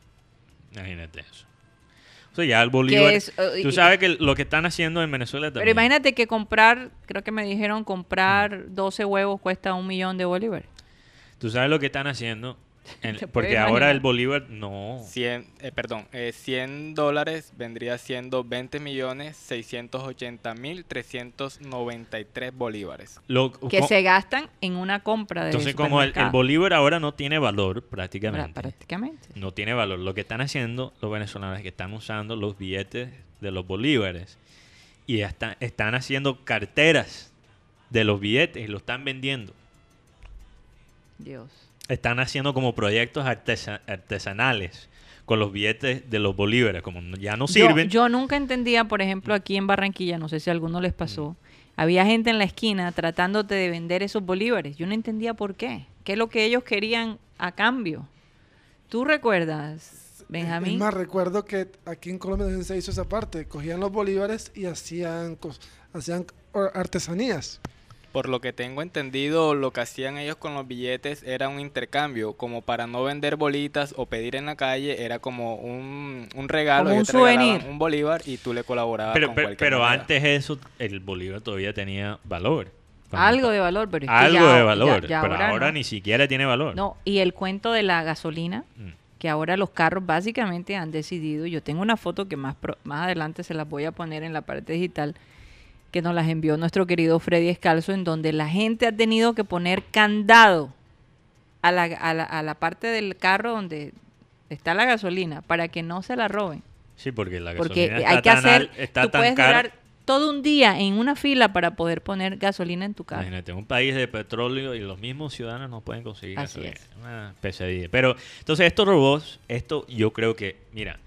Imagínate eso. O sea, ya el Bolívar. es, eh, tú sabes que lo que están haciendo en Venezuela también. Pero imagínate que comprar, creo que me dijeron comprar 12 huevos cuesta un millón de bolívares. Tú sabes lo que están haciendo. Porque ahora el Bolívar no. 100, eh, perdón, eh, 100 dólares vendría siendo 20 millones 680 mil 393 bolívares. Lo, Que se gastan en una compra de entonces, como el. Bolívar ahora no tiene valor prácticamente. Prácticamente. No tiene valor. Lo que están haciendo los venezolanos es que están usando los billetes de los bolívares y están, están haciendo carteras de los billetes y lo están vendiendo. Dios. Están haciendo como proyectos artesa- artesanales con los billetes de los bolívares. Como ya no Yo- sirven. Yo, nunca entendía, por ejemplo, aquí en Barranquilla, no sé si a alguno les pasó, había gente en la esquina tratándote de vender esos bolívares. Yo no entendía por qué. ¿Qué es lo que ellos querían a cambio? ¿Tú recuerdas, Es Benjamín? más, recuerdo que aquí en Colombia también se hizo esa parte. Cogían los bolívares y hacían, hacían artesanías. Por lo que tengo entendido, lo que hacían ellos con los billetes era un intercambio, como para no vender bolitas o pedir en la calle, era como un, un regalo. Como un souvenir. Un bolívar y tú le colaborabas pero con pero, cualquier pero antes eso, el bolívar todavía tenía valor. Algo de valor, pero es que Algo ya- de valor. ya pero ahora, no. ni siquiera tiene valor. No, y el cuento de la gasolina, Mm. que ahora los carros básicamente han decidido, yo tengo una foto que más, pro- más adelante se las voy a poner en la parte digital, que nos las envió nuestro querido Freddy Escalzo, en donde la gente ha tenido que poner candado a la, a la, a la parte del carro donde está la gasolina para que no se la roben. Sí, porque la Porque gasolina hay está que tan, hacer, al- está tú tan puedes durar todo un día en una fila para poder poner gasolina en tu carro. Imagínate, un país de petróleo y los mismos ciudadanos no pueden conseguir Así gasolina. es. Una pesadilla. Pero, entonces, estos robots, esto yo creo que, mira,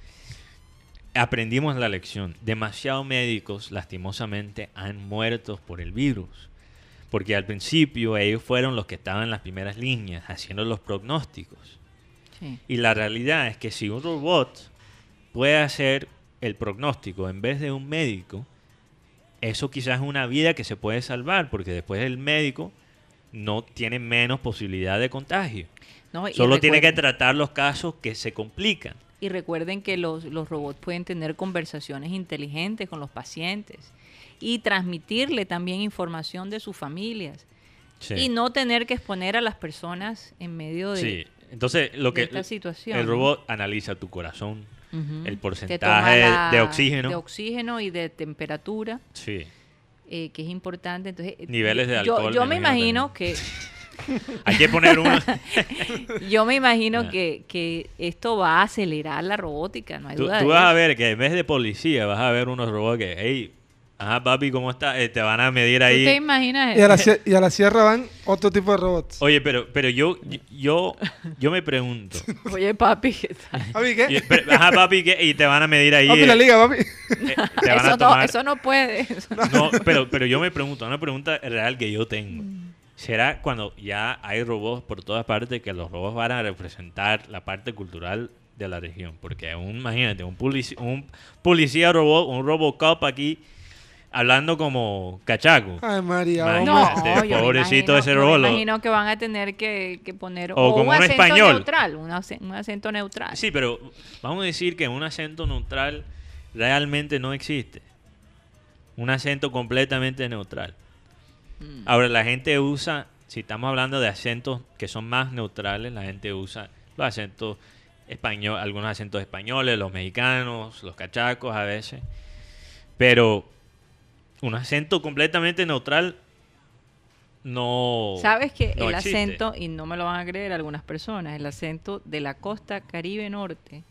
aprendimos la lección. Demasiados médicos, lastimosamente, han muerto por el virus. Porque al principio ellos fueron los que estaban en las primeras líneas, haciendo los pronósticos. Sí. Y la realidad es que si un robot puede hacer el pronóstico en vez de un médico, eso quizás es una vida que se puede salvar, porque después el médico no tiene menos posibilidad de contagio. No, Solo tiene que tratar los casos que se complican. Y recuerden que los, los robots pueden tener conversaciones inteligentes con los pacientes y transmitirle también información de sus familias Sí. y no tener que exponer a las personas en medio de, Sí. Entonces, lo de que esta situación. el robot analiza tu corazón, el porcentaje la- de oxígeno. de oxígeno y de temperatura sí. eh, que es importante. Entonces, eh, Niveles de yo- alcohol, Yo, me imagino que Hay que poner uno. yo me imagino que, que esto va a acelerar la robótica, no hay tú, duda. tú de vas a ver que en vez de policía vas a ver unos robots que, hey, ajá, papi, ¿cómo estás? Eh, te van a medir ¿Tú te ahí. imaginas Y a, la, y a la sierra van otro tipo de robots. Oye, pero, pero yo, yo, yo me pregunto. Oye, papi, ¿qué tal? ¿Papi qué? y- pero, ajá, papi, ¿qué? Y te van a medir ahí. Papi, eh, la liga, papi. eh, te van Eso a no, eso no puede. eso no- No, pero, pero yo me pregunto, una pregunta real que yo tengo. ¿Será cuando ya hay robots por todas partes que los robots van a representar la parte cultural de la región? Porque un, imagínate, un, polici- un policía robot, un Robocop aquí hablando como cachaco. Ay, María. No, pobrecito imagino- ese me robot lo- imagino que van a tener que, que poner O o como un un acento español. neutral, un, un acento neutral. Sí, pero vamos a decir que un acento neutral realmente no existe. Un acento completamente neutral. Mm. Ahora, la gente usa, si estamos hablando de acentos que son más neutrales, la gente usa los acentos español, algunos acentos españoles, los mexicanos, los cachacos a veces. Pero un acento completamente neutral no. Sabes que no el existe. acento, y no me lo van a creer algunas personas, el acento de la costa caribe norte,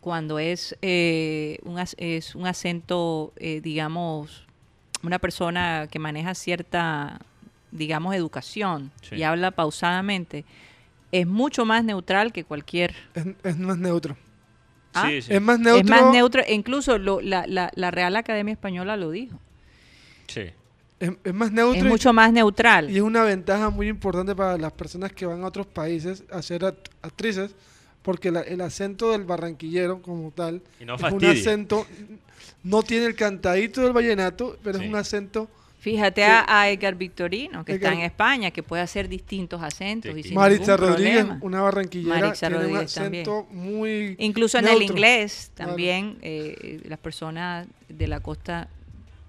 cuando es, eh, un, es un acento, eh, digamos, una persona que maneja cierta, digamos, educación Sí. y habla pausadamente, es mucho más neutral que cualquier... Es, es más neutro. ¿Ah? Sí, sí. Es más neutro. Es más neutro, e incluso lo- la, la- la Real Academia Española lo dijo. Sí. Es, es más neutro. Es y- mucho más neutral. Y es una ventaja muy importante para las personas que van a otros países a ser act- actrices, porque la- el acento del barranquillero como tal no es un acento, no tiene el cantadito del vallenato, pero Sí. es un acento Fíjate Sí. a, a Edgar Victorino, que está en España, que puede hacer distintos acentos. Y sin Maritza ningún Rodríguez, problema. una barranquillera, Maritza tiene un Rodríguez también. muy Incluso en el inglés Claro. también eh, las personas de la costa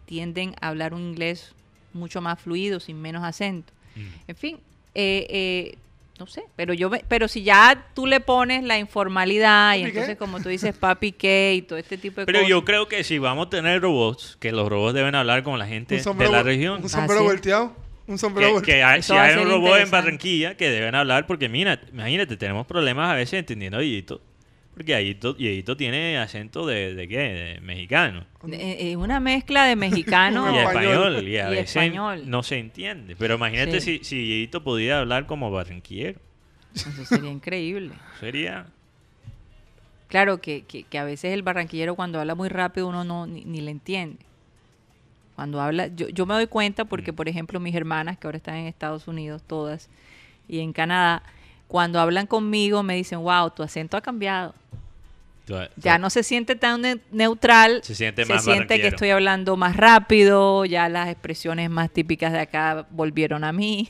tienden a hablar un inglés mucho más fluido, sin menos acento. Mm. En fin, eh, eh, no sé, pero yo me- pero si ya tú le pones la informalidad y ¿Papi qué? entonces como tú dices papi qué y todo este tipo de Pero cosas. yo creo que si vamos a tener robots, que los robots deben hablar con la gente de la región. un sombrero Así es. volteado, un sombrero Que, volteado. que hay- si hay un robot en. Barranquilla que deben hablar, porque mira, imagínate, tenemos problemas a veces entendiendo a Yito. Porque Yito, Yito tiene acento de, de qué? De mexicano. Eh, eh, una mezcla de mexicano y español. Y a Y veces español. no se entiende. Pero imagínate Sí. si, si Yito pudiera hablar como barranquillero. Eso sería increíble. Sería... Claro que, que, que a veces el barranquillero cuando habla muy rápido uno no ni, ni le entiende. Cuando habla, yo, yo me doy cuenta porque, por ejemplo, mis hermanas que ahora están en Estados Unidos, todas, y en Canadá, cuando hablan conmigo me dicen, wow, tu acento ha cambiado. Ya no se siente tan ne- neutral, Se siente se más siente que estoy hablando más rápido, ya las expresiones más típicas de acá volvieron a mí.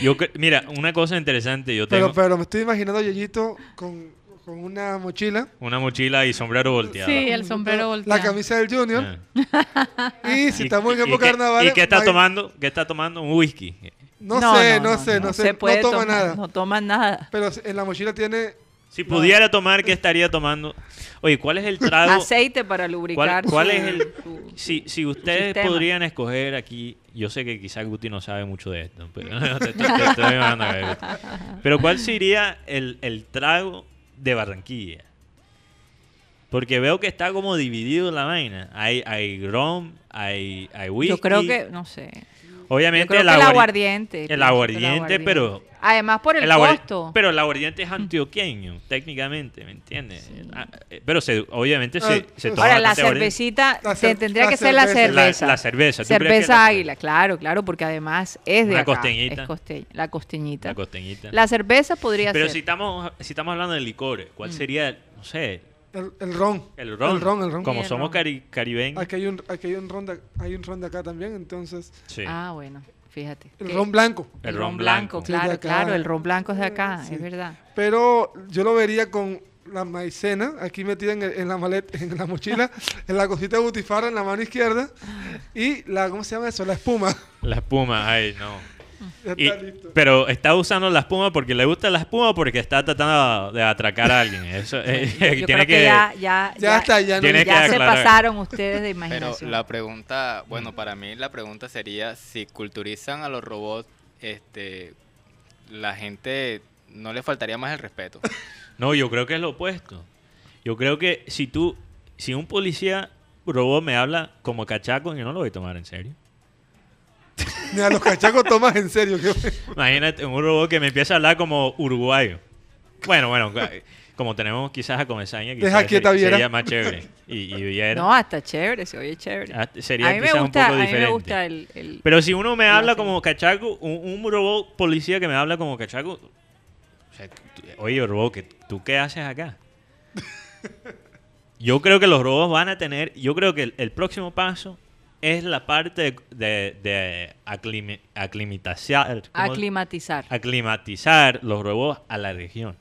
Yo, mira, una cosa interesante, yo tengo Pero, pero me estoy imaginando a Yeyito con, con una mochila, una mochila y sombrero volteado. Sí, el sombrero la volteado. camisa del Junior, Ah. y si ¿Y- estamos en época carnaval... ¿Y qué está tomando? ¿Qué está tomando? Un whisky. No, sé, no, sé, no, sé, puede no toma tomar, nada. No toma nada. Pero en la mochila tiene... Si pudiera tomar, ¿qué estaría tomando? Oye, ¿cuál es el trago? Aceite para lubricar. ¿Cuál, cuál su- es el...? su- Si, si ustedes sistema. podrían escoger aquí... Yo sé que quizás Guti no sabe mucho de esto, pero, te- te- te- te estoy mandando a ver, Guti. pero ¿cuál sería el, el trago de Barranquilla? Porque veo que está como dividido la vaina. Hay, hay rum, hay, hay whisky. Yo creo que, no sé. Obviamente el, aguardiente. El aguardiente, pero... Además por el, el costo. Pero el aguardiente es antioqueño, técnicamente, ¿me entiendes? Ah, eh, pero se, obviamente se, Ah, se toma Ahora, la cervecita La te- cer- tendría la que ser la cerveza. La- cerveza. la cerveza, ¿tú crees que Cerveza la- águila, claro, claro, porque además es de acá, costeñita. es costeña, la costeñita. La costeñita. La cerveza podría Pero ser. si estamos, si estamos hablando de licores, ¿cuál Mm. sería, no sé, El, el ron. el ron? El ron, el ron. Como el somos ron. cari- caribeños. Aquí hay un, aquí hay un ron de, hay un ron de acá también, entonces... Sí. Ah, bueno, fíjate. El ron blanco. El el ron ron blanco. Sí, claro, claro, el ron blanco es de acá, Sí. es verdad. Pero yo lo vería con la maicena aquí metida en, el- en la maleta, en la mochila, en la cosita de butifarra en la mano izquierda y la, ¿cómo se llama eso? La espuma. La espuma, ay, no. Ya Y- está listo. pero está usando la espuma porque le gusta la espuma o porque está tratando de atracar a alguien. Eso eh, Yo tiene creo que, que, ya, ya, Ya está, ya no- Tiene que ya se pasaron ustedes de Pero imaginación. la pregunta, bueno, para mí la pregunta sería si culturizan a los robots, este, la gente no le faltaría más el respeto. No, yo creo que es lo opuesto. Yo creo que si tú, si un policía robot me habla como cachaco, yo no lo voy a tomar en serio. Mira, los cachacos tomas en serio. Imagínate un robot que me empieza a hablar como uruguayo. Bueno, bueno, como tenemos quizás a Comesaña, quizás Deja quieta, sería, sería más chévere. Y, y Viera, No, hasta chévere, se oye chévere. ah, sería a mí me quizás gusta, un poco a mí diferente. me gusta el, el- Pero si uno me habla como cachaco, un, un robot policía que me habla como cachaco, o sea, tú- oye, robot, ¿qué- ¿tú qué haces acá? Yo creo que los robots van a tener, yo creo que el, el próximo paso es la parte de, de, aclimi- aclimatizar, aclimatizar. aclimatizar los robots a la región.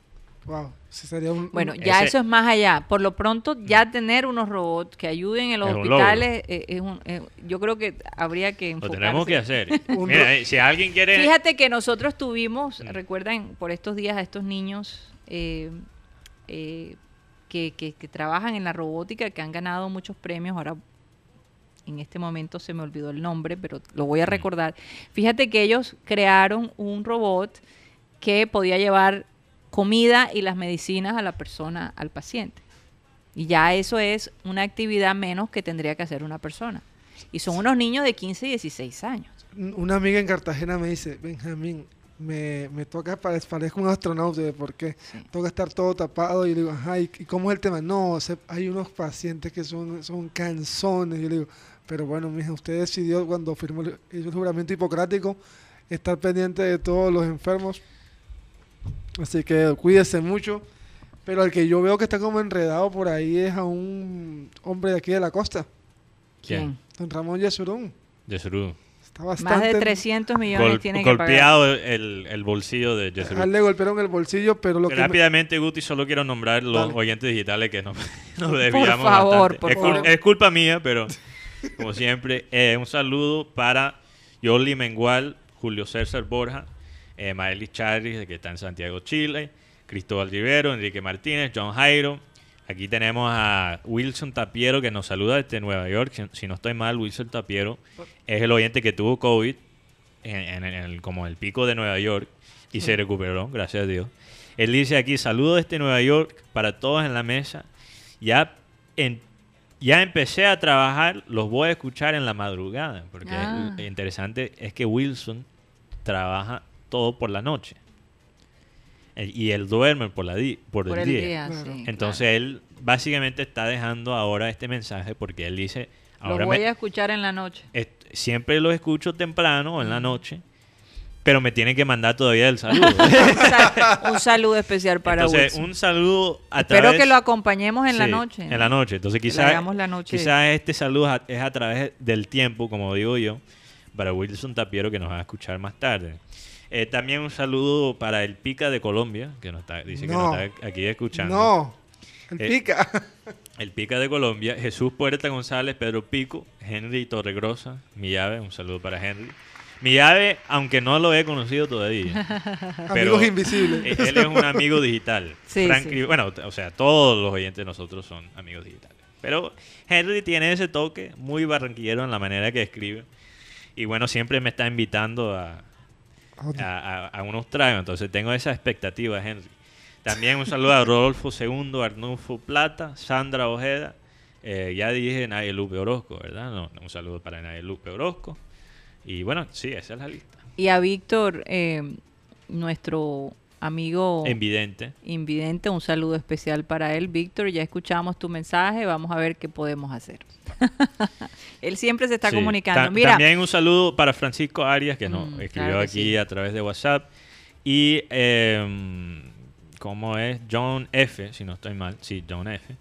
Wow, sería un... Bueno, ya Ese- eso es más allá. Por lo pronto, ya tener unos robots que ayuden en los Es hospitales, eh, es un- eh, yo creo que habría que Lo tenemos que hacer. Mira, eh, si alguien quiere... Fíjate que nosotros tuvimos, Mm. recuerdan, por estos días a estos niños eh, eh, que, que- que trabajan en la robótica, que han ganado muchos premios. Ahora, en este momento se me olvidó el nombre, pero lo voy a recordar. Fíjate que ellos crearon un robot que podía llevar comida y las medicinas a la persona, al paciente. Y ya eso es una actividad menos que tendría que hacer una persona. Y son unos niños de 15 y 16 años. Una amiga en Cartagena me dice, Benjamín, me, me toca, pare- parezco un astronauta, ¿por qué? Sí. Toca estar todo tapado. Y le digo, ajá, ¿y cómo es el tema? No, hay unos pacientes que son, son canzones. Y yo le digo, pero bueno, usted decidió cuando firmó el, hizo el juramento hipocrático estar pendiente de todos los enfermos. Así que cuídese mucho. Pero al que yo veo que está como enredado por ahí es a un hombre de aquí de la costa, ¿Quién? don Ramón Yesurún. De Surú. Está bastante... Más de 300 millones Gol- tienen que pagar. golpeado el, el bolsillo de Yesurú. A él le golpearon el bolsillo, pero lo que... me- Rápidamente, Guti, solo quiero nombrar los Dale. oyentes digitales que nos, nos desviamos favor, bastante. por es, favor. es culpa mía, pero como siempre, eh, un saludo para Yoli Mengual, Julio César Borja, eh, Maelis Charris, que está en Santiago, Chile, Cristóbal Rivero, Enrique Martínez, John Jairo. Aquí tenemos a Wilson Tapiero, que nos saluda desde Nueva York. Si, no estoy mal, Wilson Tapiero es el oyente que tuvo COVID en, en- como el pico de Nueva York y se recuperó, gracias a Dios. Él dice aquí, saludos desde Nueva York para todos en la mesa. Ya, en- ya empecé a trabajar, los voy a escuchar en la madrugada, porque Ah. lo interesante es que Wilson trabaja todo por la noche. El- y él duerme por, la di- por, por el, el día. día. Claro. sí, Entonces él básicamente está dejando ahora este mensaje porque él dice, ahora Lo voy me- a escuchar en la noche. siempre lo escucho temprano o en la noche, pero me tienen que mandar todavía el saludo. un, sal- un saludo especial para Entonces, Wilson. un saludo a Espero través... que lo acompañemos en la noche. En la noche. Entonces quizás hagamos la noche. quizás este saludo es a través del tiempo, como digo yo, para Wilson Tapiero que nos va a escuchar más tarde. Eh, también un saludo para el Pica de Colombia, que nos está, dice que No. nos está aquí escuchando. No, el Eh, pica. El Pica de Colombia, Jesús Puerta González, Pedro Pico, Henry Torregrosa, mi llave, un saludo para Henry. Mi llave, aunque no lo he conocido todavía. pero- Amigos invisibles. Eh, Él es un amigo digital. Sí, Frank sí. Bueno, o sea, todos los oyentes de nosotros son amigos digitales. Pero Henry tiene ese toque muy barranquillero en la manera que escribe. Y bueno, siempre me está invitando a, a, a- a unos tragos. Entonces tengo esa expectativa, Henry. También un saludo a Rodolfo II, Arnulfo Plata, Sandra Ojeda. Eh, ya dije Naye Lupe Orozco, ¿verdad? No, un saludo para Naye Lupe Orozco. Y bueno, sí, esa es la lista. Y a Víctor, eh, nuestro amigo Evidente. invidente, un saludo especial para él. Víctor, ya escuchamos tu mensaje, vamos a ver qué podemos hacer. él siempre se está Sí. comunicando. Ta- Mira, También un saludo para Francisco Arias, que nos Mm, escribió claro aquí sí. a través de WhatsApp. Y, eh, ¿cómo es? John F., si no estoy mal. Sí, John F.,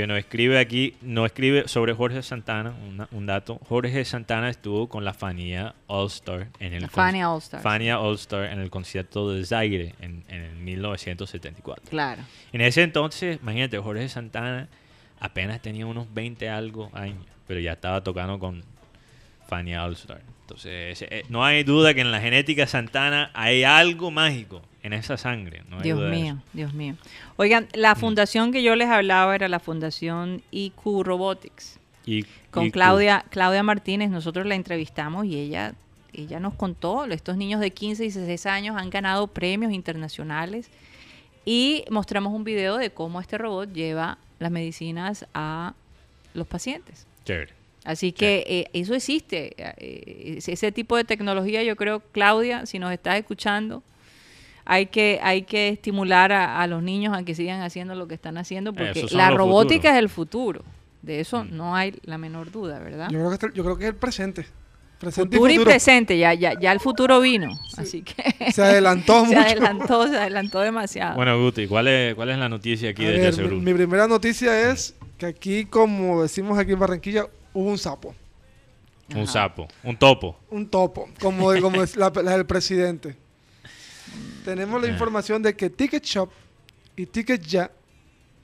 que nos escribe aquí, nos escribe sobre Jorge Santana, una- un dato. Jorge Santana estuvo con la Fania All Star en el Fania All Star. Fania All Star en el concierto de Zaire en, en el 1974. claro. En ese entonces, imagínate, Jorge Santana apenas tenía unos 20 algo años, pero ya estaba tocando con Fania All Star. Eh, no hay duda que en la genética Santana hay algo mágico en esa sangre. no hay Dios duda mío. Dios mío. Oigan, la fundación que yo les hablaba era la Fundación IQ Robotics. Con Claudia, Claudia Martínez, nosotros la entrevistamos y ella, ella nos contó, estos niños de 15 y 16 años han ganado premios internacionales y mostramos un video de cómo este robot lleva las medicinas a los pacientes. Chévere. Así que eh, eso existe, eh, ese- tipo de tecnología yo creo, Claudia, si nos estás escuchando, hay que, hay que estimular a, a los niños a que sigan haciendo lo que están haciendo, porque la robótica futuros. es el futuro. De eso Mm. no hay la menor duda, ¿verdad? Yo creo que, este- yo creo que es el presente. Presente Futuro y y futuro. presente, ya, ya, ya el futuro vino, así que Se adelantó se mucho. adelantó, se adelantó demasiado. Bueno, Guti, ¿cuál es, ¿cuál es la noticia aquí A de ver, mi, mi primera noticia es que aquí, como decimos aquí en Barranquilla, hubo un sapo. Un Ajá. sapo, un topo. Un topo, como, como es la, la del presidente. Tenemos la Ah. información de que Ticket Shop y Ticket Ya,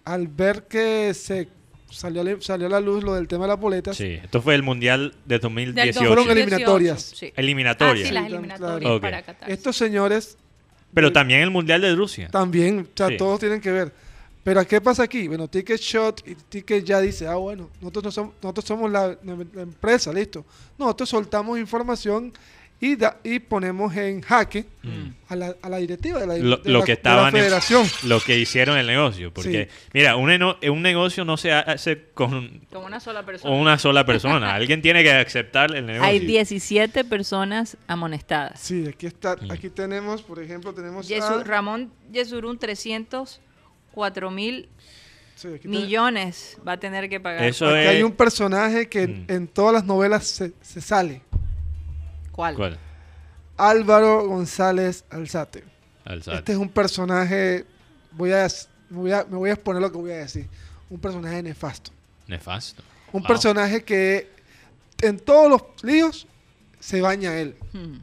al ver que se salió, a la- salió a la luz lo del tema de las boletas, Sí, esto fue el Mundial de Del 2018. Fueron 2018, eliminatorias. sí. Eliminatorias. Ah, sí, las eliminatorias claro. para. Qatar. estos señores Pero también el Mundial de Rusia. también, o sea, Sí. todos tienen que ver. Pero ¿qué pasa aquí? Bueno, Ticket Shot y Ticket ya dice, ah, bueno, nosotros, no somos, nosotros somos la, la empresa, listo. Nosotros soltamos información y, da- y ponemos en jaque Mm. a, la, a la directiva de la, Lo, de lo la- que de la estaban en- federación. lo que hicieron el negocio. Porque, Sí. mira, un, eno- un negocio no se hace con Con una sola persona. una sola persona. Alguien tiene que aceptar el negocio. Hay 17 personas amonestadas. Sí, aquí está, Mm. aquí tenemos, por ejemplo, tenemos Yesu- a- Ramón Yesurún, 304 mil sí, millones va a tener que pagar. Eso es... hay un personaje que en, Mm. en todas las novelas se, se sale. ¿Cuál? ¿Cuál? Álvaro González Alzate. Alzate. Este es un personaje, voy a, me voy a, me voy a exponer lo que voy a decir, un personaje nefasto. Nefasto. Un Wow. personaje que en todos los líos se baña él. Hmm.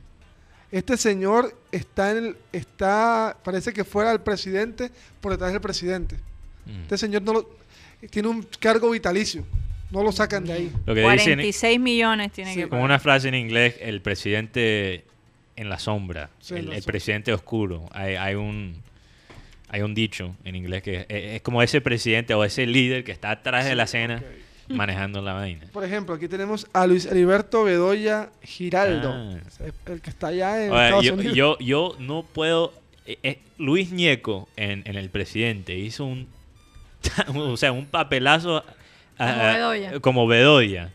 Este señor está en el, está, parece que fuera el presidente por detrás del presidente. Mm. Este señor no lo, tiene un cargo vitalicio, no lo sacan de ahí. Lo que dicen 46 millones tiene Sí. que con pagar. una frase en inglés, el presidente en la sombra, Sí, el, en la el sombra. presidente oscuro. Hay, hay un hay un dicho en inglés que es, es como ese presidente o ese líder que está atrás de la escena. manejando la vaina. Por ejemplo, aquí tenemos a Luis Heriberto Bedoya Giraldo, Ah. el que está allá en Ahora, Estados yo, Unidos. yo, yo no puedo. eh, eh, Luis Ñeco en, en El Presidente hizo un. o sea, un papelazo. Como a- Bedoya. como Bedoya.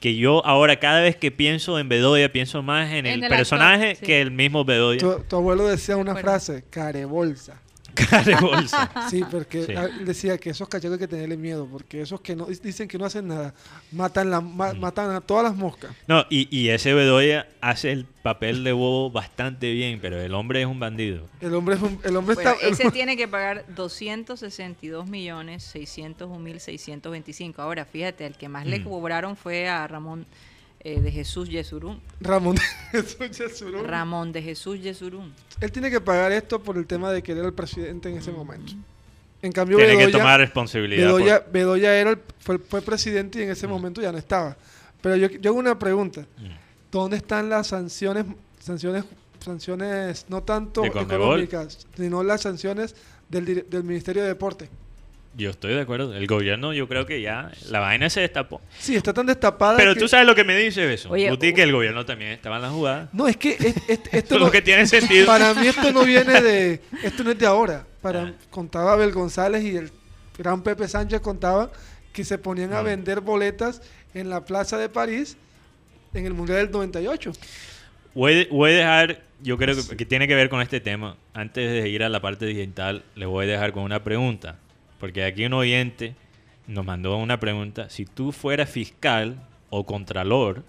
Que yo ahora, cada vez que pienso en Bedoya, pienso más en, En el, el personaje actor, sí. que el mismo Bedoya. Tu, tu abuelo decía una frase, carebolsa. Cara de bolsa. Sí, porque Sí. ah, decía que esos cachacos hay que tenerle miedo, porque esos que no dicen que no hacen nada, matan la, ma- Mm. matan a todas las moscas. No, y, y ese Bedoya hace el papel de bobo bastante bien, pero el hombre es un bandido. El hombre es un- el hombre Bueno, está ese tiene que pagar 262 millones 601 mil 625. Ahora, fíjate, el que más le Mm. cobraron fue a Ramón eh, de Jesús Yesurún. Ramón Jesús Yesurún. Ramón de Jesús Yesurún. Él tiene que pagar esto por el tema de que él era el presidente en ese momento. En cambio, Tiene que Bedoya, tomar responsabilidad. por- Bedoya, Bedoya era el- fue, fue presidente y en ese momento ya no estaba. Pero yo, yo hago una pregunta. Mm. ¿Dónde están las sanciones, sanciones, sanciones no tanto ¿De económicas, sino las sanciones del, del Ministerio de Deporte? Yo estoy de acuerdo. El gobierno, yo creo que ya la vaina se destapó. Sí, está tan destapada Pero que- tú sabes lo que me dice eso. Oye, Guti, que el gobierno también estaba en la jugada. No, es que es- es- Esto no, lo que tiene sentido. para mí esto no viene de, esto no es de ahora. Para, Ah. Contaba Abel González y el gran Pepe Sánchez contaba que se ponían a Ah. vender boletas en la plaza de París en el Mundial del 98. Voy, voy a dejar, yo creo que, que tiene que ver con este tema. Antes de ir a la parte digital, le voy a dejar con una pregunta. Porque aquí un oyente nos mandó una pregunta. Si tú fueras fiscal o contralor,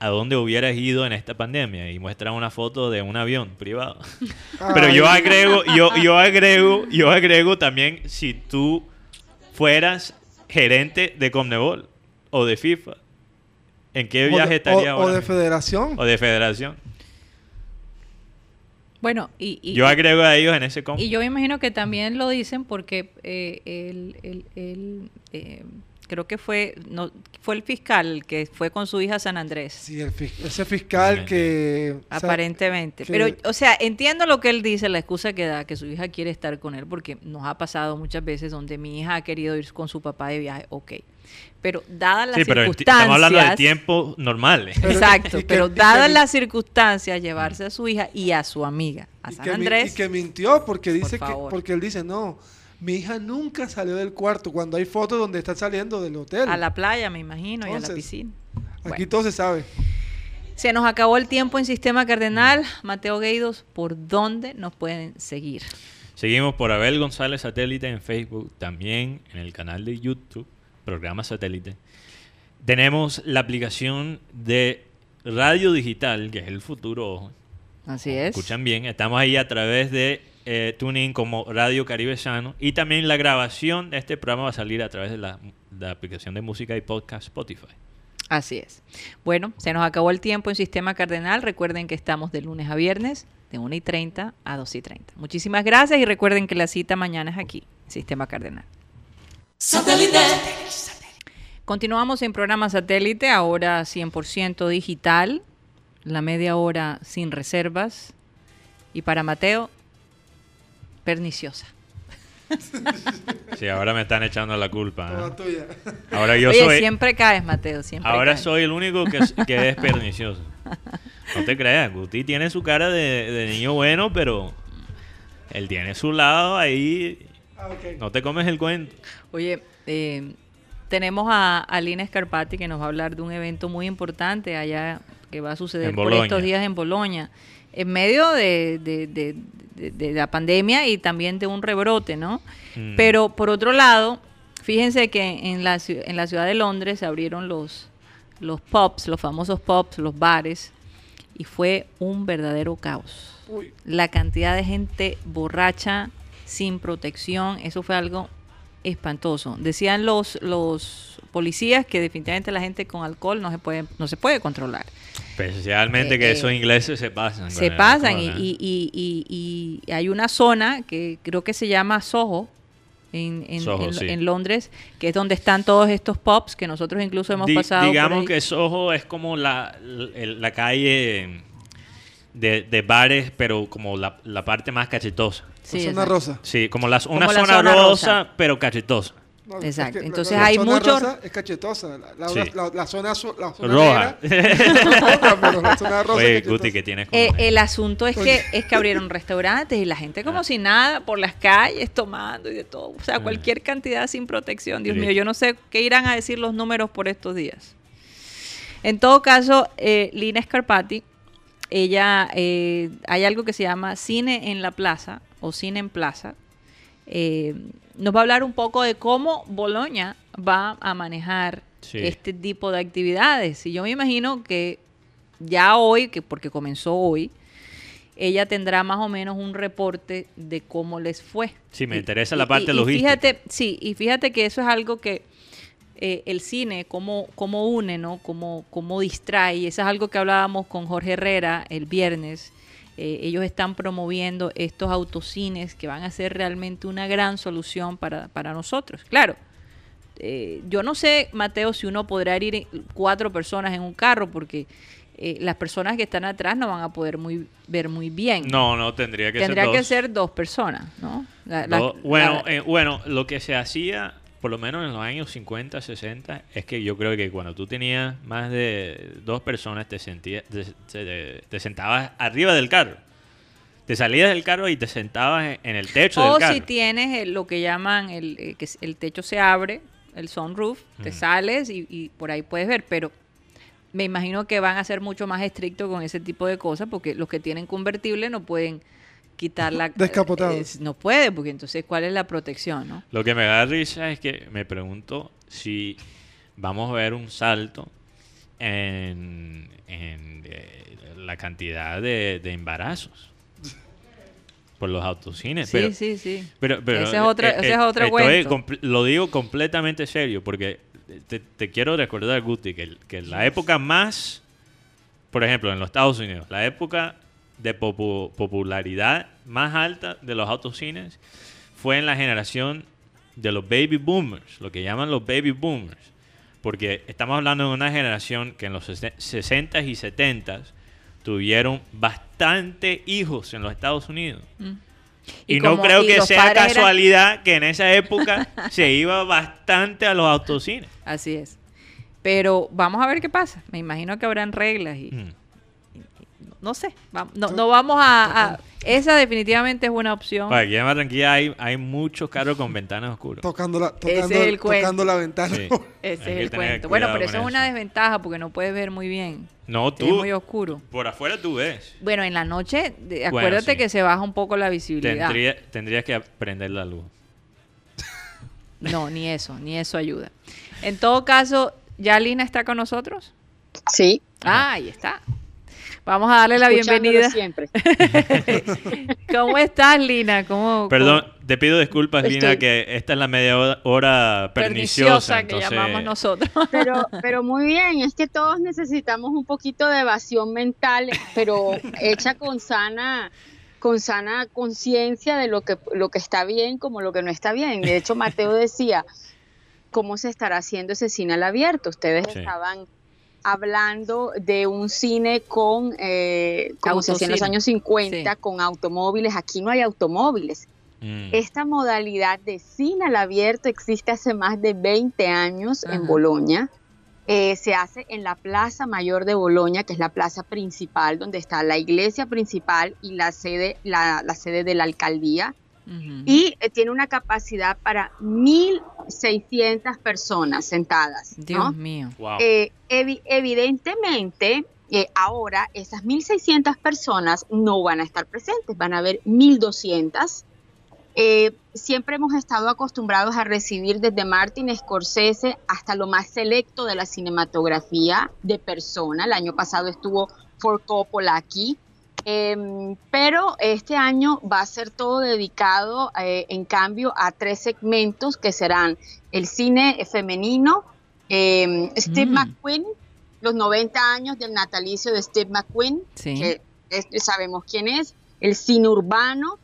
¿a dónde hubieras ido en esta pandemia? Y muestra una foto de un avión privado. Pero yo agrego, yo, yo agrego, yo agrego también si tú fueras gerente de Conmebol o de FIFA. ¿En qué o viaje de- estaría o- o ahora? de mismo? federación. O de federación. Bueno, y, y- Yo agrego a ellos en ese combo. y yo me imagino que también lo dicen porque eh, el, el- el, eh, creo que fue, no, fue el fiscal que fue con su hija a San Andrés. Sí, el fis- ese fiscal que... o sea, Aparentemente. que- Pero, o sea, entiendo lo que él dice, la excusa que da, que su hija quiere estar con él, porque nos ha pasado muchas veces donde mi hija ha querido ir con su papá de viaje, ok. Pero dadas las Sí, pero circunstancias... estamos hablando de tiempos normales. Pero- Exacto, y que- pero y que dadas las circunstancias, llevarse a su hija y a su amiga a y San que mi- Andrés. y que mintió porque dice que porque él dice no mi hija nunca salió del cuarto cuando hay fotos donde está saliendo del hotel A la playa, me imagino, y a la piscina. aquí Bueno. todo se sabe Se nos acabó el tiempo en Sistema Cardenal. Mateo Gueidos, ¿por dónde nos pueden seguir? Seguimos por Abel González Satélite en Facebook, también en el canal de YouTube, programa Satélite. Tenemos la aplicación de radio digital, que es el futuro. ojo. Así es. Escuchan bien, estamos ahí a través de eh, TuneIn como Radio Caribe Sano y también la grabación de este programa va a salir a través de la, la aplicación de música y podcast Spotify. Así es. Bueno, se nos acabó el tiempo en Sistema Cardenal. Recuerden que estamos de lunes a viernes, de 1 y 30 a 2 y 30. Muchísimas gracias y recuerden que la cita mañana es aquí, Sistema Cardenal. Continuamos en programa satélite, ahora 100% digital, la media hora sin reservas. Y para Mateo, perniciosa. Sí, ahora me están echando la culpa. ¿eh? toda tuya Ahora yo Oye, soy, siempre caes, Mateo, siempre ahora caes. soy el único que, es- que es pernicioso. No te creas, Guti tiene su cara de, de niño bueno, pero él tiene su lado ahí. Ah. No te comes el cuento. Oye, eh, tenemos a, a Lina Scarpati que nos va a hablar de un evento muy importante allá que va a suceder En por estos días en Boloña, en medio de, de- de- de- de la pandemia y también de un rebrote, ¿no? Mm. Pero por otro lado, fíjense que en la, en la ciudad de Londres se abrieron los, los pubs, los famosos pubs, los bares, y fue un verdadero caos Uy, la cantidad de gente borracha, sin protección, eso fue algo espantoso. Decían los, los policías que definitivamente la gente con alcohol no se puede, no se puede controlar. Especialmente Eh, que eh, esos ingleses se pasan. Se pasan y, ¿eh? y- y- y- y hay una zona que creo que se llama Soho. En, en- Soho, en- sí. en Londres, que es donde están todos estos pubs que nosotros incluso hemos Di- pasado. digamos que Soho es como la, la, la calle de, de bares, pero como la, la parte más cachetosa. Sí, la zona exacto. rosa Sí, como las, una Como la zona, zona rosa, rosa. pero cachetosa. No, Exacto. es que Entonces la hay zona mucho- rosa es cachetosa la, la, Sí. la- la zona la zona Roja. la zona rosa Oye. Guti, que tienes Eh, el asunto es que es que abrieron restaurantes y la gente como Ah. si nada por las calles tomando y de todo, o sea, Ah. cualquier cantidad sin protección. Dios Sí. mío, yo no sé qué irán a decir los números por estos días. En todo caso, eh, Lina Scarpati, ella eh, hay algo que se llama cine en la plaza o cine en plaza. Eh, nos va a hablar un poco de cómo Boloña va a manejar Sí. este tipo de actividades. Y yo me imagino que ya hoy, que porque comenzó hoy, ella tendrá más o menos un reporte de cómo les fue. Sí, me interesa y- la parte y- y logística. Fíjate, sí, y fíjate que eso es algo que eh, el cine, cómo, cómo une, ¿no? Cómo, cómo distrae. Y eso es algo que hablábamos con Jorge Herrera el viernes. Eh, ellos están promoviendo estos autocines que van a ser realmente una gran solución para, para nosotros. Claro, eh, yo no sé, Mateo, si uno podrá ir cuatro personas en un carro, porque eh, las personas que están atrás no van a poder muy, ver muy bien. No, no, tendría que Tendría ser que dos. ser dos personas, ¿no? La- la- Do- bueno, la- eh, bueno, lo que se hacía, por lo menos en los años 50, 60, es que yo creo que cuando tú tenías más de dos personas, te, sentías, te, te- te sentabas arriba del carro. Te salías del carro y te sentabas en- el techo o del carro. si tienes lo que llaman el, eh, que el techo se abre, el sunroof, te sales y, y por ahí puedes ver, pero me imagino que van a ser mucho más estrictos con ese tipo de cosas porque los que tienen convertible no pueden quitar la... Descapotados. eh, no puede, porque entonces ¿cuál es la protección, no? Lo que me da risa es que me pregunto si vamos a ver un salto en, en, eh, la cantidad de, de embarazos por los autocines. Sí, pero, sí, sí. Pero, pero, Ese es otra- eh, ese eh, es otro cuento. Lo digo completamente serio porque te, te quiero recordar, Guti, que, que la época más, por ejemplo, en los Estados Unidos, la época de popu- popularidad más alta de los autocines fue en la generación de los baby boomers, lo que llaman los baby boomers, porque estamos hablando de una generación que en los 60s y 70s tuvieron bastante hijos en los Estados Unidos. Mm. Y, Y no creo y que sea eran- casualidad que en esa época se iba bastante a los autocines. Así es. Pero vamos a ver qué pasa. Me imagino que habrán reglas y Mm. No sé. No, no vamos a, a- Esa definitivamente es una opción. Bueno, aquí en Barranquilla hay, hay muchos carros con ventanas oscuras. Tocando la, Ese tocando, es el cuento. tocando la ventana. Sí. Ese Hay es que el cuento. Bueno, pero eso es una desventaja porque no puedes ver muy bien. No, Es tú, muy oscuro. por afuera tú ves. Bueno, en la noche, de- Bueno, acuérdate sí. que se baja un poco la visibilidad. Tendría- tendrías que prender la luz. No, ni eso, ni eso ayuda. En todo caso, ¿ya Lina está con nosotros? Sí. Ah, ahí está. Vamos a darle la bienvenida. siempre. ¿Cómo estás, Lina? ¿Cómo, Perdón, te pido disculpas, Lina, que esta es la media hora- perniciosa. perniciosa que entonces- llamamos nosotros? Pero, pero muy bien, es que todos necesitamos un poquito de evasión mental, pero hecha con sana con sana conciencia de lo que lo que está bien como lo que no está bien. De hecho, Mateo decía, ¿cómo se estará haciendo ese cine al abierto? Ustedes Sí. estaban hablando de un cine con, eh, como se hacía en los años 50, Sí. con automóviles. Aquí no hay automóviles. Mm. Esta modalidad de cine al abierto existe hace más de 20 años Ajá. en Boloña. Eh, se hace en la Plaza Mayor de Boloña, que es la plaza principal, donde está la iglesia principal y la sede, la, la sede de la alcaldía. Y eh, tiene una capacidad para 1.600 personas sentadas. ¿no? Dios mío. Wow. Eh, evi- evidentemente, eh, ahora esas 1.600 personas no van a estar presentes, van a haber 1.200. Eh, siempre hemos estado acostumbrados a recibir desde Martin Scorsese hasta lo más selecto de la cinematografía de persona. El año pasado estuvo For Coppola aquí. Em, pero este año va a ser todo dedicado, eh, en cambio, a tres segmentos que serán el cine femenino, em, Steve Mm. McQueen, los 90 años del natalicio de Steve McQueen, Sí. que es- sabemos quién es, el cine urbano.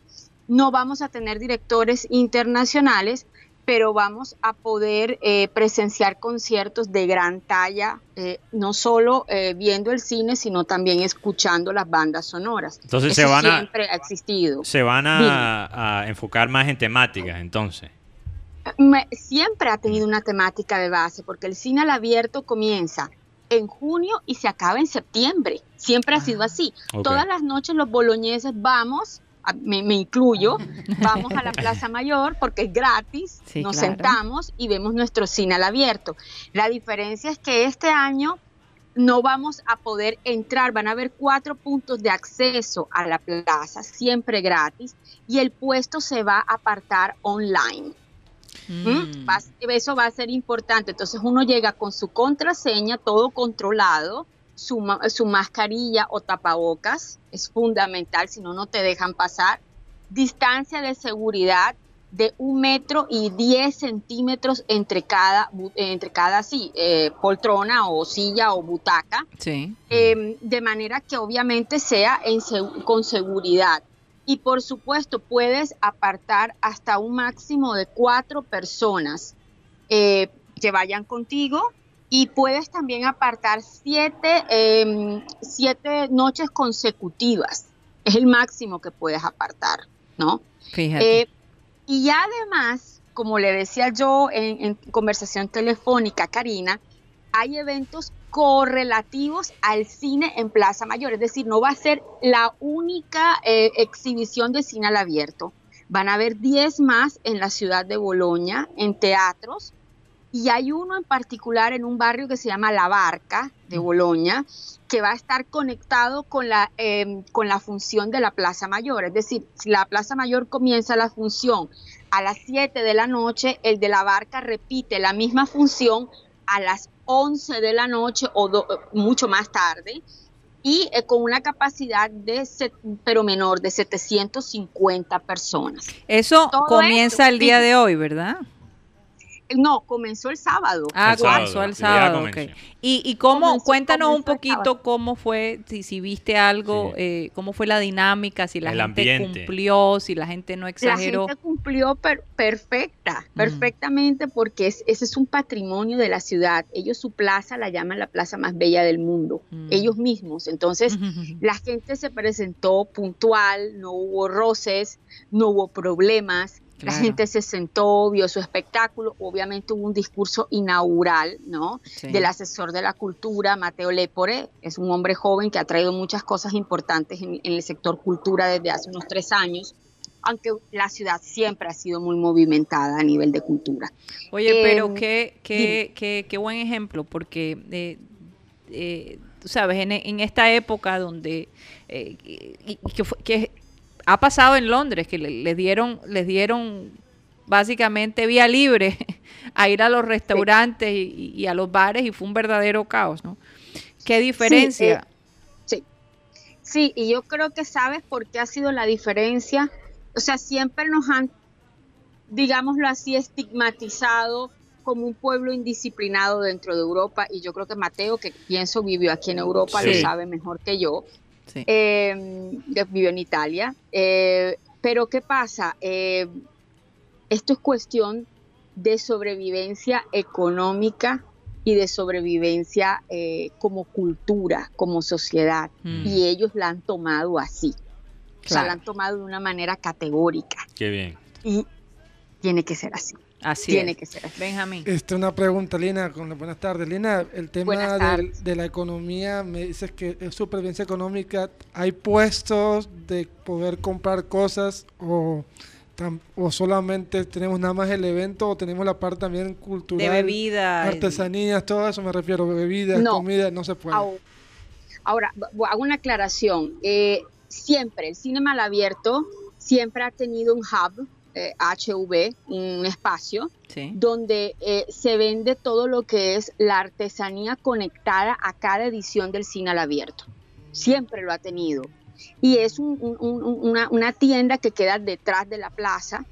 No vamos a tener directores internacionales, pero vamos a poder eh, presenciar conciertos de gran talla, eh, no solo eh, viendo el cine, sino también escuchando las bandas sonoras. Entonces Eso se van a- siempre ha existido. Se van a, a enfocar más en temáticas, entonces. Me- siempre ha tenido una temática de base, porque el cine al abierto comienza en junio y se acaba en septiembre. Siempre ha sido así. Ok. Todas las noches los boloñeses vamos, a- me, me incluyo, vamos a la Plaza Mayor porque es gratis, Sí, nos claro. sentamos y vemos nuestro cine al abierto. La diferencia es que este año no vamos a poder entrar, van a haber cuatro puntos de acceso a la plaza, siempre gratis, y el puesto se va a apartar online. ¿Mm? Mm. Va- eso va a ser importante. Entonces uno llega con su contraseña, todo controlado, su, ma- su mascarilla o tapabocas, es fundamental, si no, no te dejan pasar. Distancia de seguridad de un metro y 10 centímetros entre cada, entre cada sí, eh, poltrona o silla o butaca Sí. eh, de manera que obviamente sea en con seguridad. Y por supuesto puedes apartar hasta un máximo de cuatro personas eh, que vayan contigo y puedes también apartar siete, em, siete noches consecutivas. Es el máximo que puedes apartar, ¿no? Fíjate. Eh, y además, como le decía yo en, en conversación telefónica, Karina, hay eventos correlativos al cine en Plaza Mayor, es decir, no va a ser la única eh, exhibición de cine al abierto. Van a haber 10 más en la ciudad de Boloña, en teatros, y hay uno en particular en un barrio que se llama La Barca de Boloña, que va a estar conectado con la, eh, con la función de la Plaza Mayor. Es decir, si la Plaza Mayor comienza la función a las 7 de la noche, el de La Barca repite la misma función a las 11 de la noche o do- mucho más tarde y eh, con una capacidad de, set- pero menor, de 750 personas. Eso todo comienza esto, el día sí. de hoy, ¿verdad? No, comenzó el sábado. Ah, El sábado, comenzó el sábado. comenzó. ok. Y, y cómo, Comenzó- cuéntanos un comenzó poquito cómo fue, si, si viste algo, Sí. eh, cómo fue la dinámica, si la El gente ambiente. cumplió, si la gente no La exageró. gente cumplió per- perfecta, Mm. perfectamente, porque es- ese es un patrimonio de la ciudad. Ellos su plaza la llaman la plaza más bella del mundo, Mm. ellos mismos. Entonces, la gente se presentó puntual, no hubo roces, no hubo problemas. La gente se sentó, vio su espectáculo. Obviamente hubo un discurso inaugural, ¿no? Sí. Del asesor de la cultura, Mateo Lepore. Es un hombre joven que ha traído muchas cosas importantes en, en el sector cultura desde hace unos tres años, aunque la ciudad siempre ha sido muy movimentada a nivel de cultura. Oye, pero Em, qué, qué, qué, qué buen ejemplo, porque, eh, eh, tú sabes, en, en esta época donde, eh, que, que ha pasado en Londres, que le, le dieron, les dieron básicamente vía libre a ir a los restaurantes y, y a los bares y fue un verdadero caos, ¿no? ¿Qué diferencia? Sí, sí, y yo creo que sabes por qué ha sido la diferencia. O sea, siempre nos han, digámoslo así, estigmatizado como un pueblo indisciplinado dentro de Europa. Y yo creo que Mateo, que pienso vivió aquí en Europa, Sí. lo sabe mejor que yo. Sí. Eh, yo vivo en Italia. Eh, pero ¿qué pasa? Eh, esto es cuestión de sobrevivencia económica y de sobrevivencia eh, como cultura, como sociedad. Mm. Y ellos la han tomado así. O sea, la han tomado de una manera categórica. Qué bien. Y tiene que ser así. Así tiene es. que ser. Benjamín. Este, una pregunta, Lina. Con, buenas tardes, Lina. El tema de la economía, me dices que es supervivencia económica. ¿Hay puestos de poder comprar cosas o, tam- o solamente tenemos nada más el evento o tenemos la parte también cultural? De bebida. Artesanías, todo eso me refiero, bebidas, No. comida, no se puede. Ahora, hago una aclaración. Eh, siempre, el cine mal abierto siempre ha tenido un hub, eh, HV, un espacio, Sí. donde eh, se vende todo lo que es la artesanía conectada a cada edición del cine al abierto. Siempre lo ha tenido. Y es un- un- un- una, una tienda que queda detrás de la plaza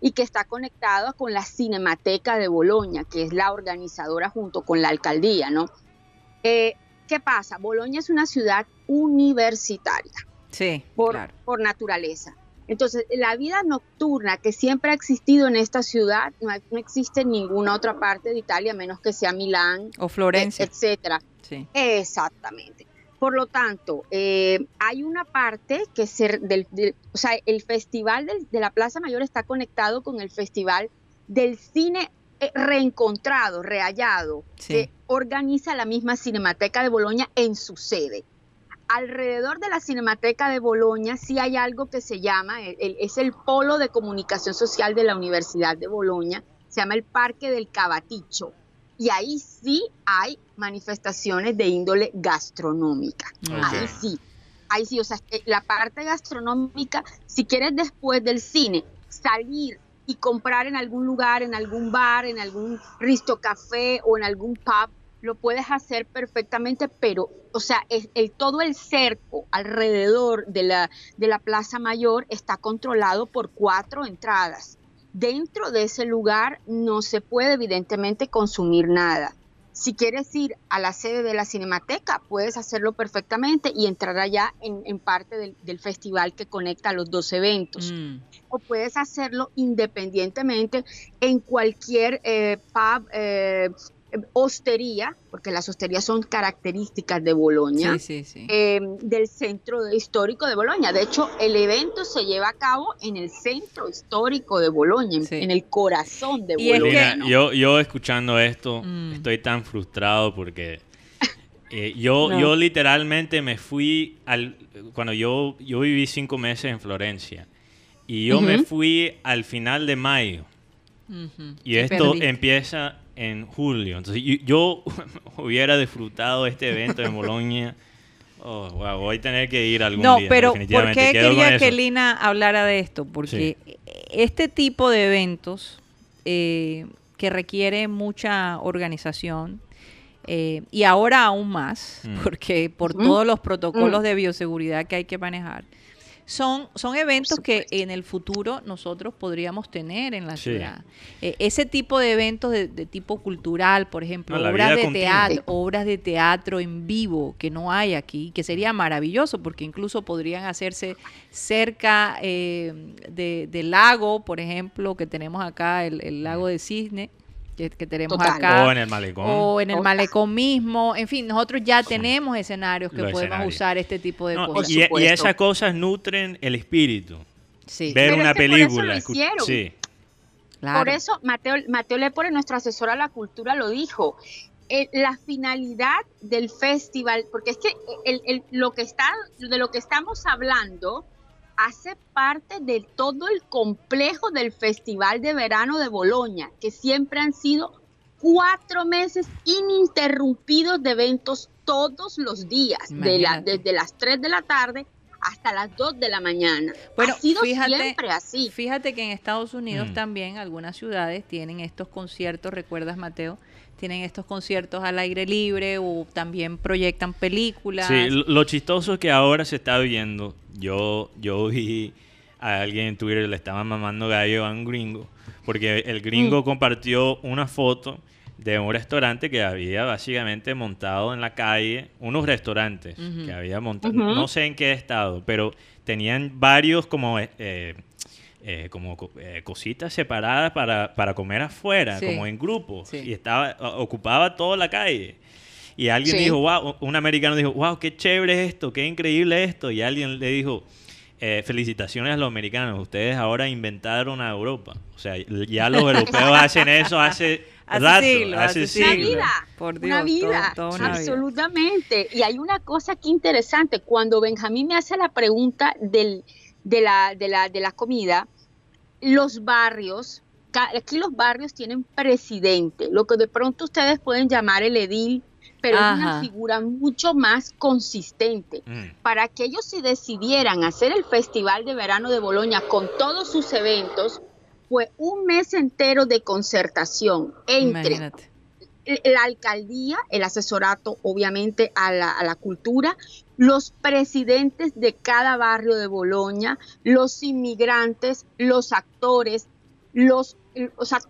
y que está conectada con la Cinemateca de Boloña, que es la organizadora junto con la alcaldía, ¿no? Eh, ¿Qué pasa? Boloña es una ciudad universitaria Sí, por, claro. por naturaleza. Entonces, la vida nocturna que siempre ha existido en esta ciudad no, existe en ninguna otra parte de Italia, a menos que sea Milán, O Florencia. e- etcétera. Sí. Exactamente. Por lo tanto, eh, hay una parte que se, del, del- o sea, el festival del- de la Plaza Mayor está conectado con el festival del cine eh, reencontrado, rehallado, Sí. que organiza la misma Cinemateca de Boloña en su sede. Alrededor de la Cinemateca de Boloña sí hay algo que se llama, es el polo de comunicación social de la Universidad de Boloña, se llama el Parque del Cabatillo. Y ahí sí hay manifestaciones de índole gastronómica. Ahí sí. Ahí sí, o sea, eh, la parte gastronómica, si quieres después del cine salir y comprar en algún lugar, en algún bar, en algún Risto Café o en algún pub, lo puedes hacer perfectamente, pero, o sea, el, todo el cerco alrededor de la, de la Plaza Mayor está controlado por cuatro entradas. Dentro de ese lugar no se puede evidentemente consumir nada. Si quieres ir a la sede de la Cinemateca, puedes hacerlo perfectamente y entrar allá en, en parte del, del festival que conecta los dos eventos. Mm. O puedes hacerlo independientemente en cualquier eh, pub, eh, hostería, porque las hosterías son características de Boloña. Sí, sí, sí. eh, del centro histórico de Boloña. De hecho, el evento se lleva a cabo en el centro histórico de Boloña, en, Sí. en el corazón de Y es Boloña. que- Lina, yo, yo escuchando esto, Mm. estoy tan frustrado porque eh, yo, No. yo literalmente me fui al... Cuando yo, yo viví cinco meses en Florencia y yo me Ujú. fui al final de mayo Ujú. y Te esto empieza en julio. Entonces yo, yo hubiera disfrutado este evento en Bolonia. Oh, wow, voy a tener que ir algún No, día. pero ¿por qué Quedo quería que. Lina hablara de esto? Porque este tipo de eventos eh, que requiere mucha organización eh, y ahora aún más, Mm. porque por todos los protocolos Mm. de bioseguridad que hay que manejar, son, son eventos que en el futuro nosotros podríamos tener en la Sí. ciudad. Eh, ese tipo de eventos de, de tipo cultural, por ejemplo, No, obras de continua. teatro, obras de teatro en vivo que no hay aquí, que sería maravilloso porque incluso podrían hacerse cerca eh, de- del lago, por ejemplo, que tenemos acá, el, el lago de Cisne, que, que tenemos Total. acá. O en el malecón. O en el malecón mismo. En fin, nosotros ya tenemos escenarios que Los podemos escenarios. usar este tipo de No, cosas. y, esas cosas nutren el espíritu. Sí, Ver Pero una es que por eso lo película. escu- hicieron. Sí. claro. Por eso Mateo, Mateo Lepore, nuestro asesor a la cultura, lo dijo. Eh, la finalidad del festival, porque es que el- el- lo que está, de lo que estamos hablando hace parte de todo el complejo del Festival de Verano de Boloña, que siempre han sido cuatro meses ininterrumpidos de eventos todos los días, de la- Imagínate. desde las 3 de la tarde hasta las 2 de la mañana. Bueno, ha sido fíjate- siempre así. Fíjate que en Estados Unidos Mm. también algunas ciudades tienen estos conciertos, ¿recuerdas Mateo? Tienen estos conciertos al aire libre o también proyectan películas. Sí, lo, lo chistoso es que ahora se está viendo. Yo, yo vi a alguien en Twitter le estaban mamando gallo a un gringo. Porque el gringo Mm. compartió una foto de un restaurante que había básicamente montado en la calle, unos restaurantes que había montado, no sé en qué estado, pero tenían varios como eh, eh, como co- eh, cositas separadas para, para comer afuera, Sí. como en grupos, Sí. y estaba ocupaba toda la calle. Y alguien Sí. dijo, wow, un americano dijo, wow, qué chévere esto, qué increíble esto. Y alguien le dijo, eh, felicitaciones a los americanos, ustedes ahora inventaron a Europa. O sea, ya los europeos hacen eso hace, Hace rato, hace hace Una vida, Por una Dios, todo- una vida. absolutamente. Y hay una cosa aquí interesante, cuando Benjamín me hace la pregunta del, de, la, de, la, de la comida, los barrios, aquí los barrios tienen presidente, lo que de pronto ustedes pueden llamar el edil, pero es una figura mucho más consistente. Mm. Para que ellos se decidieran hacer el Festival de Verano de Boloña con todos sus eventos, fue un mes entero de concertación entre Imagínate. la alcaldía, el asesorato obviamente a la, a la cultura, los presidentes de cada barrio de Boloña, los inmigrantes, los actores, los, o sea,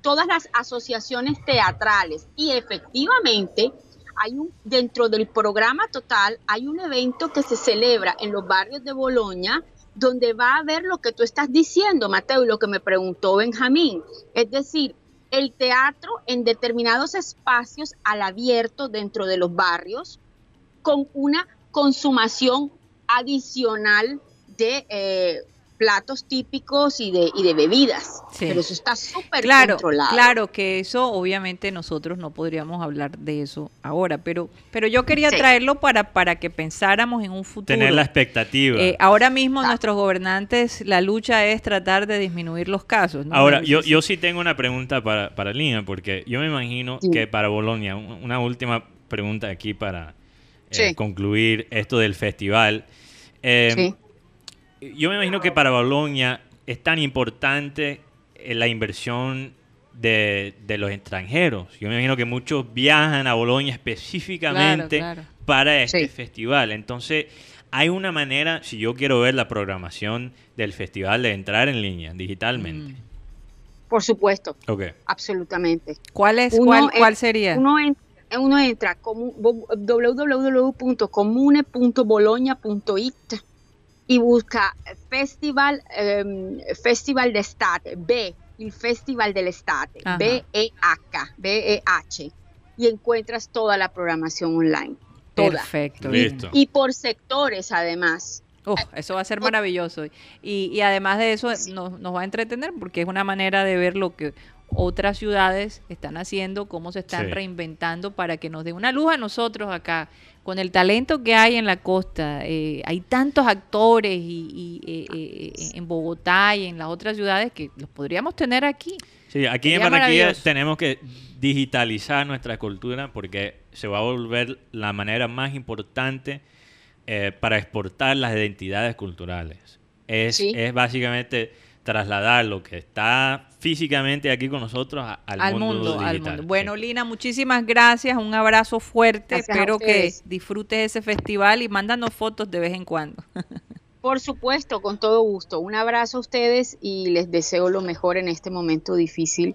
todas las asociaciones teatrales. Y efectivamente, hay un, dentro del programa total, hay un evento que se celebra en los barrios de Boloña donde va a haber lo que tú estás diciendo, Mateo, y lo que me preguntó Benjamín. Es decir, el teatro en determinados espacios al abierto dentro de los barrios con una consumación adicional de eh, platos típicos y de, y de bebidas. Sí. Pero eso está súper Claro, controlado. claro que eso obviamente nosotros no podríamos hablar de eso ahora, pero pero yo quería Sí. traerlo para para que pensáramos en un futuro. Tener la expectativa. Eh, ahora mismo Ah. nuestros gobernantes, la lucha es tratar de disminuir los casos. ¿no? Ahora, yo, yo sí tengo una pregunta para, para Lina, porque yo me imagino Sí. que para Bolonia, un- una última pregunta aquí para eh, Sí. concluir esto del festival. Eh, Sí. Yo me imagino que para Bolonia es tan importante eh, la inversión de, de los extranjeros. Yo me imagino que muchos viajan a Bolonia específicamente Claro, claro. para este Sí. festival. Entonces, hay una manera, si yo quiero ver la programación del festival, de entrar en línea digitalmente. Mm. Por supuesto, absolutamente. ¿Cuál es Uno cuál, cuál sería? Uno, en- uno entra como www.comune.bologna.it y busca Festival, ehm, Festival d'estate, B, el Festival dell'estate. B-E-H, B-E-H, y encuentras toda la programación online. Toda. Perfecto. Listo. Y por sectores además. Eso va a ser maravilloso. Y, y además de eso, nos, nos va a entretener porque es una manera de ver lo que otras ciudades están haciendo, cómo se están Sí. reinventando para que nos dé una luz a nosotros acá. Con el talento que hay en la costa, eh, hay tantos actores y, y, eh, eh, en Bogotá y en las otras ciudades que los podríamos tener aquí. Sí, aquí en Barranquilla tenemos que digitalizar nuestra cultura porque se va a volver la manera más importante eh, para exportar las identidades culturales. Es, Sí. es básicamente trasladar lo que está físicamente aquí con nosotros a- al, al mundo, mundo, al mundo. Bueno. Lina, muchísimas gracias, un abrazo fuerte, Gracias espero que disfrutes ese festival y mándanos fotos de vez en cuando. Por supuesto, con todo gusto. Un abrazo a ustedes y les deseo lo mejor en este momento difícil,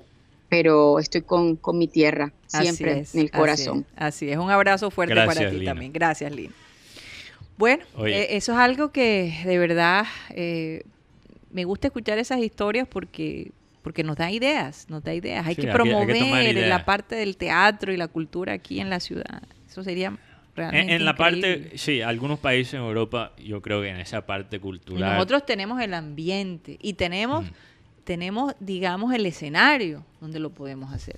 pero estoy con, con mi tierra siempre es, en el así corazón. es, Así es, un abrazo fuerte Gracias, para ti Lina. también. Gracias, Lina. Bueno, eh, eso es algo que de verdad eh, me gusta escuchar esas historias porque porque nos da ideas, nos da ideas. Hay Sí, que hay promover la parte del teatro y la cultura aquí en la ciudad. Eso sería En, realmente en la parte, sí, algunos países en Europa, yo creo que en esa parte Y cultural. nosotros tenemos el ambiente y tenemos, Mm. tenemos, digamos, el escenario donde lo podemos hacer.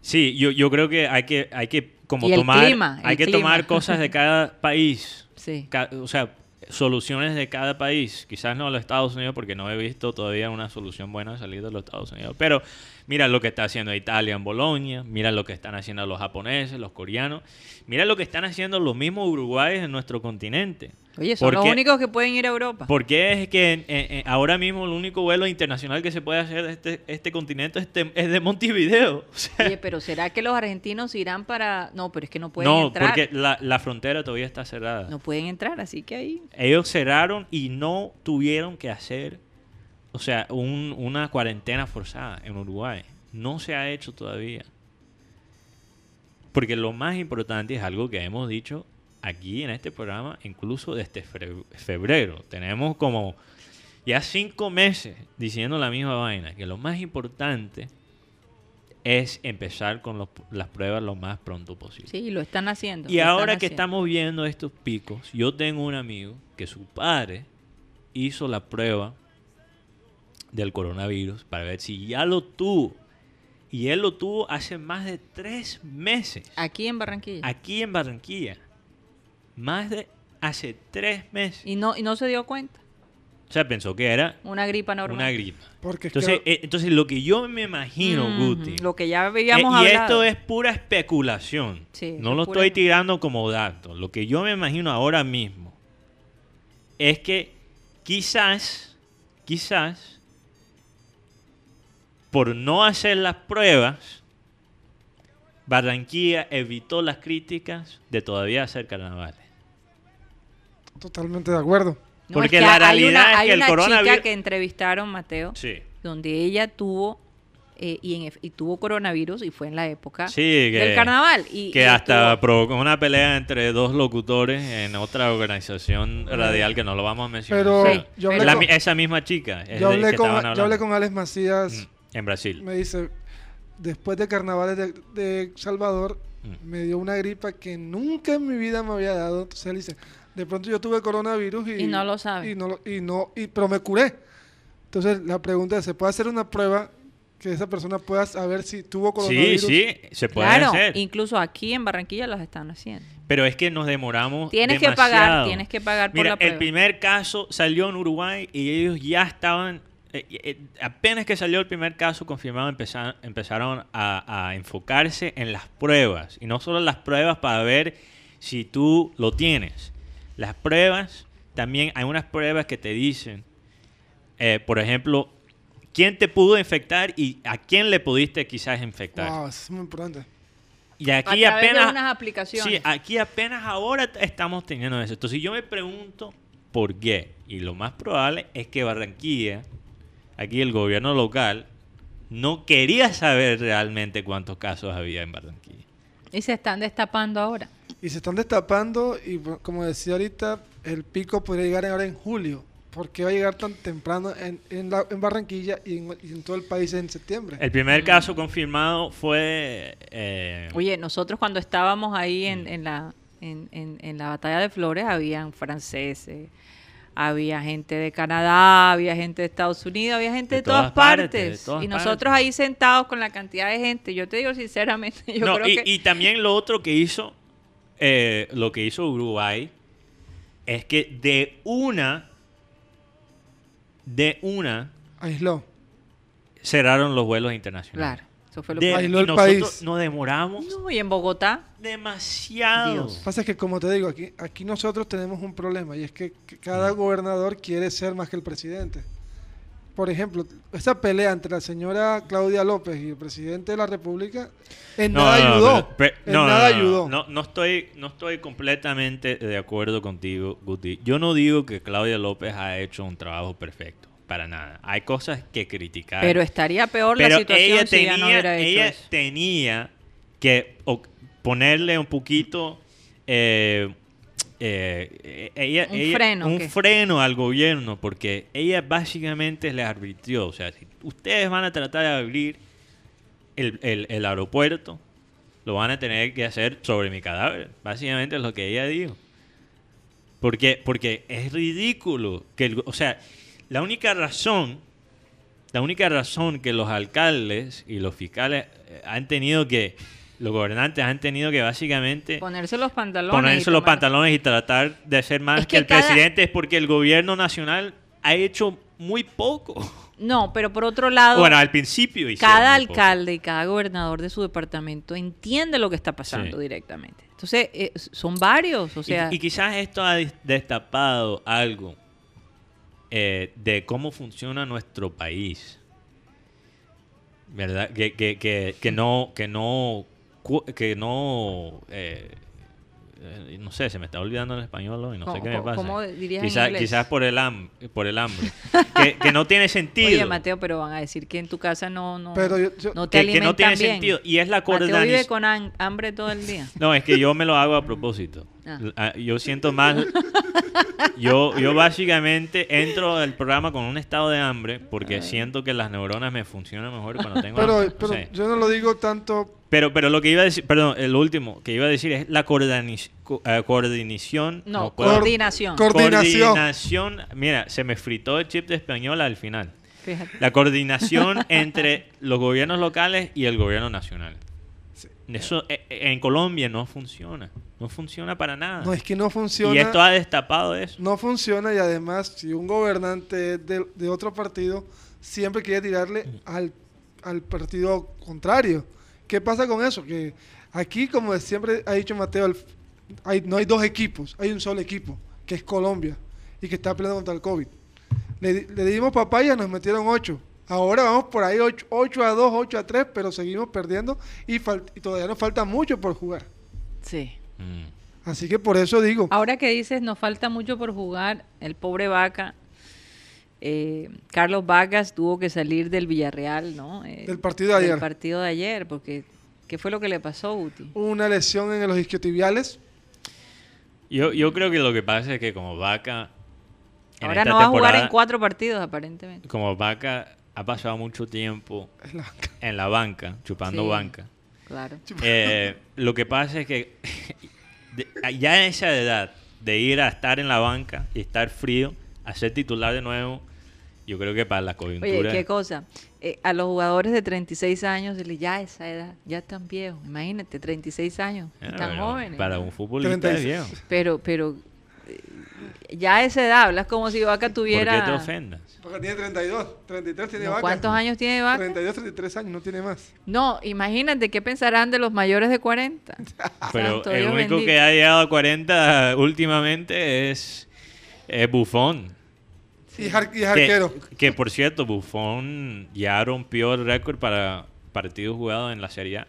Sí, yo, yo creo que hay que, hay que como Y tomar, clima, hay que clima. tomar cosas de cada país. Sí. Ca- o sea, soluciones de cada país. Quizás no los Estados Unidos, porque no he visto todavía una solución buena de salir de los Estados Unidos. Pero mira lo que está haciendo Italia en Bolonia, mira lo que están haciendo los japoneses, los coreanos, mira lo que están haciendo los mismos uruguayos en nuestro continente. Oye, son ¿Por los qué? únicos que pueden ir a Europa. Porque es que en- en- ahora mismo el único vuelo internacional que se puede hacer de este, este continente es de, es de Montevideo. O sea, Oye, pero ¿será que los argentinos irán para...? No, pero es que no pueden no, entrar. porque la, la frontera todavía está cerrada. No pueden entrar, así que ahí... Ellos cerraron y no tuvieron que hacer, o sea, un- una cuarentena forzada en Uruguay. No se ha hecho todavía. Porque lo más importante es algo que hemos dicho aquí en este programa, incluso desde febrero. Tenemos como ya cinco meses diciendo la misma vaina, que lo más importante es empezar con los- las pruebas lo más pronto posible. Sí, lo están haciendo. Y ahora que haciendo. estamos viendo estos picos, yo tengo un amigo que su padre hizo la prueba del coronavirus para ver si ya lo tuvo. Y él lo tuvo hace más de tres meses. Aquí en Barranquilla. Aquí en Barranquilla. Más de hace tres meses. Y no, y no se dio cuenta. O sea, pensó que era Una gripa normal. una gripa. Porque es Entonces, que- eh, entonces lo que yo me imagino, Guti, Lo que ya eh, habíamos y hablado. esto es pura especulación. Sí, no es lo pura- estoy tirando como dato. Lo que yo me imagino ahora mismo es que quizás, quizás, por no hacer las pruebas, Barranquilla evitó las críticas de todavía hacer carnavales. Totalmente de acuerdo. No, porque es que la hay realidad una, es hay que el una coronavirus- chica que entrevistaron, Mateo, Sí. donde ella tuvo eh, y, en ef- y tuvo coronavirus y fue en la época Sí, que, del carnaval. Y, que y hasta estuvo- provocó una pelea entre dos locutores en otra organización radial que no lo vamos a mencionar. Pero Sí, yo pero- La esa misma chica es yo hablé que con- yo hablé con Alex Macías, Mm, en Brasil. me dice, después de carnavales de, de Salvador, Mm. me dio una gripa que nunca en mi vida me había dado. Entonces él dice, de pronto yo tuve coronavirus y, Y no lo sabe. Y no, lo- y no, y, pero me curé. Entonces la pregunta es, ¿se puede hacer una prueba que esa persona pueda saber si tuvo Sí, coronavirus? sí, se puede Claro, hacer. incluso aquí en Barranquilla las están haciendo. Pero es que nos demoramos Tienes que pagar, tienes que pagar por Mira, la prueba. el primer caso salió en Uruguay y ellos ya estaban... eh, eh, apenas que salió el primer caso confirmado, empezaron, empezaron a, a enfocarse en las pruebas. Y no solo las pruebas para ver si tú lo tienes. Las pruebas, también hay unas pruebas que te dicen, eh, por ejemplo, quién te pudo infectar y a quién le pudiste quizás infectar. Wow, eso es muy importante. Y a aquí de apenas... unas aplicaciones. Sí, aquí apenas ahora estamos teniendo eso. Entonces yo me pregunto por qué. Y lo más probable es que Barranquilla, aquí el gobierno local, no quería saber realmente cuántos casos había en Barranquilla. Y se están destapando ahora. Y se están destapando y como decía ahorita, el pico podría llegar ahora en julio. ¿Por qué va a llegar tan temprano en, en, la- en Barranquilla y en, y en todo el país en septiembre? El primer caso confirmado fue... eh, Oye, nosotros cuando estábamos ahí Mm. en, en la, en, en- en la batalla de Flores, habían franceses, había gente de Canadá, había gente de Estados Unidos, había gente de, De todas, todas partes, partes. de todas y nosotros partes. ahí sentados con la cantidad de gente, yo te digo sinceramente, yo no, creo y, que... y también lo otro que hizo, eh, lo que hizo Uruguay, es que de una, de una, Aisló. cerraron los vuelos internacionales. Claro, eso fue lo De- que... Y el nosotros país. nos demoramos No, y en Bogotá, demasiado. Dios. Pasa que como te digo, aquí, aquí nosotros tenemos un problema y es que, que cada Mm. gobernador quiere ser más que el presidente. por ejemplo, esa pelea entre la señora Claudia López y el presidente de la República en nada ayudó. pero- en no, nada no, no, ayudó. No, no estoy, no estoy completamente de acuerdo contigo, Guti. Yo no digo que Claudia López ha hecho un trabajo perfecto, para nada. Hay cosas que criticar. Pero estaría peor la situación ella si ella no hubiera hecho ella eso. tenía que ponerle un poquito eh, eh, ella- Un ella- freno, un freno al gobierno porque ella básicamente le advirtió, o sea, si ustedes van a tratar de abrir el, el- el aeropuerto, lo van a tener que hacer sobre mi cadáver. Básicamente es lo que ella dijo. Porque, porque es ridículo que, el- o sea, la única razón, la única razón que los alcaldes y los fiscales eh, han tenido que, los gobernantes han tenido que básicamente Ponerse los pantalones. y ponerse los pantalones y tratar de hacer más Es que, que el cada- presidente es porque el gobierno nacional ha hecho muy poco. No, pero por otro lado, Bueno, al principio cada poco. alcalde y cada gobernador de su departamento entiende lo que está pasando Sí. directamente. Entonces, eh, son varios, o Y- sea, y, quizás esto ha destapado algo eh, de cómo funciona nuestro país. ¿Verdad? Que, que, que, que no, que no, que no, eh, eh, no sé, se me está olvidando el español hoy, no sé ¿Cómo- qué me pasa. cómo dirías en quizás, inglés? quizás por el, ham- por el hambre. que, que no tiene sentido. oye, Mateo, pero van a decir que en tu casa no, no, Pero yo- yo- no te que, que no alimentan tiene bien. sentido. Y es la Mateo vive con hambre todo el día. No, es que yo me lo hago a propósito. Ah. Ah, Yo siento más. Yo, yo básicamente entro al programa con un estado de hambre porque siento que las neuronas me funcionan mejor cuando tengo Pero, hambre. pero No sé. yo no lo digo tanto. pero, pero lo que iba a decir, perdón, el último que iba a decir es la co- eh, coordinación. No, puedo- coordinación. Coordinación. coordinación. Mira, se me fritó el chip de español al final. Fíjate. La coordinación entre los gobiernos locales y el gobierno nacional. Eso eh, eh, en Colombia no funciona. No funciona para nada. No es que no funciona. y esto ha destapado eso. No funciona y además si un gobernante es de, de otro partido siempre quiere tirarle al, al partido contrario. ¿Qué pasa con eso? Que aquí, como siempre ha dicho Mateo, el- hay, no hay dos equipos, hay un solo equipo, que es Colombia, y que está peleando contra el COVID. Le, le dimos papaya, nos metieron 8. Ahora vamos por ahí 8, a 2, 8 a 3, pero seguimos perdiendo y, todavía nos falta mucho por jugar. Sí. Mm. Así que por eso digo, Ahora que dices, nos falta mucho por jugar, el pobre Vaca, eh, Carlos Vargas tuvo que salir del Villarreal, ¿no? Eh, Del partido de Del ayer. partido de ayer, porque ¿qué fue lo que le pasó, Uti? una lesión en los isquiotibiales. Yo, yo creo que lo que pasa es que como Vaca. Ahora no va a jugar en cuatro partidos, aparentemente. Como Vaca ha pasado mucho tiempo en la- en la banca, chupando Sí. banca. Claro. Eh, lo que pasa es que de- ya a esa edad de ir a estar en la banca y estar frío, a ser titular de nuevo, yo creo que para la coyuntura. Oye, qué cosa. Eh, a los jugadores de 36 años, ya esa edad, ya están viejos. Imagínate, 36 años, Ah, están bueno, jóvenes. Para un futbolista es 36. viejo. Pero, pero, eh, ya a esa edad, hablas como si Vaca ¿Por tuviera... qué te ofendas? Porque tiene 32, 33 tiene No, vaca. ¿Cuántos años tiene Vaca? 32, 33 años, no tiene más. No, imagínate, ¿qué pensarán de los mayores de 40? Pero Santo el Dios único bendito. que ha llegado a 40 últimamente es, es. Y, es ar- y es Que, arquero. que, por cierto, Buffon ya rompió el récord para partidos jugados en la Serie A.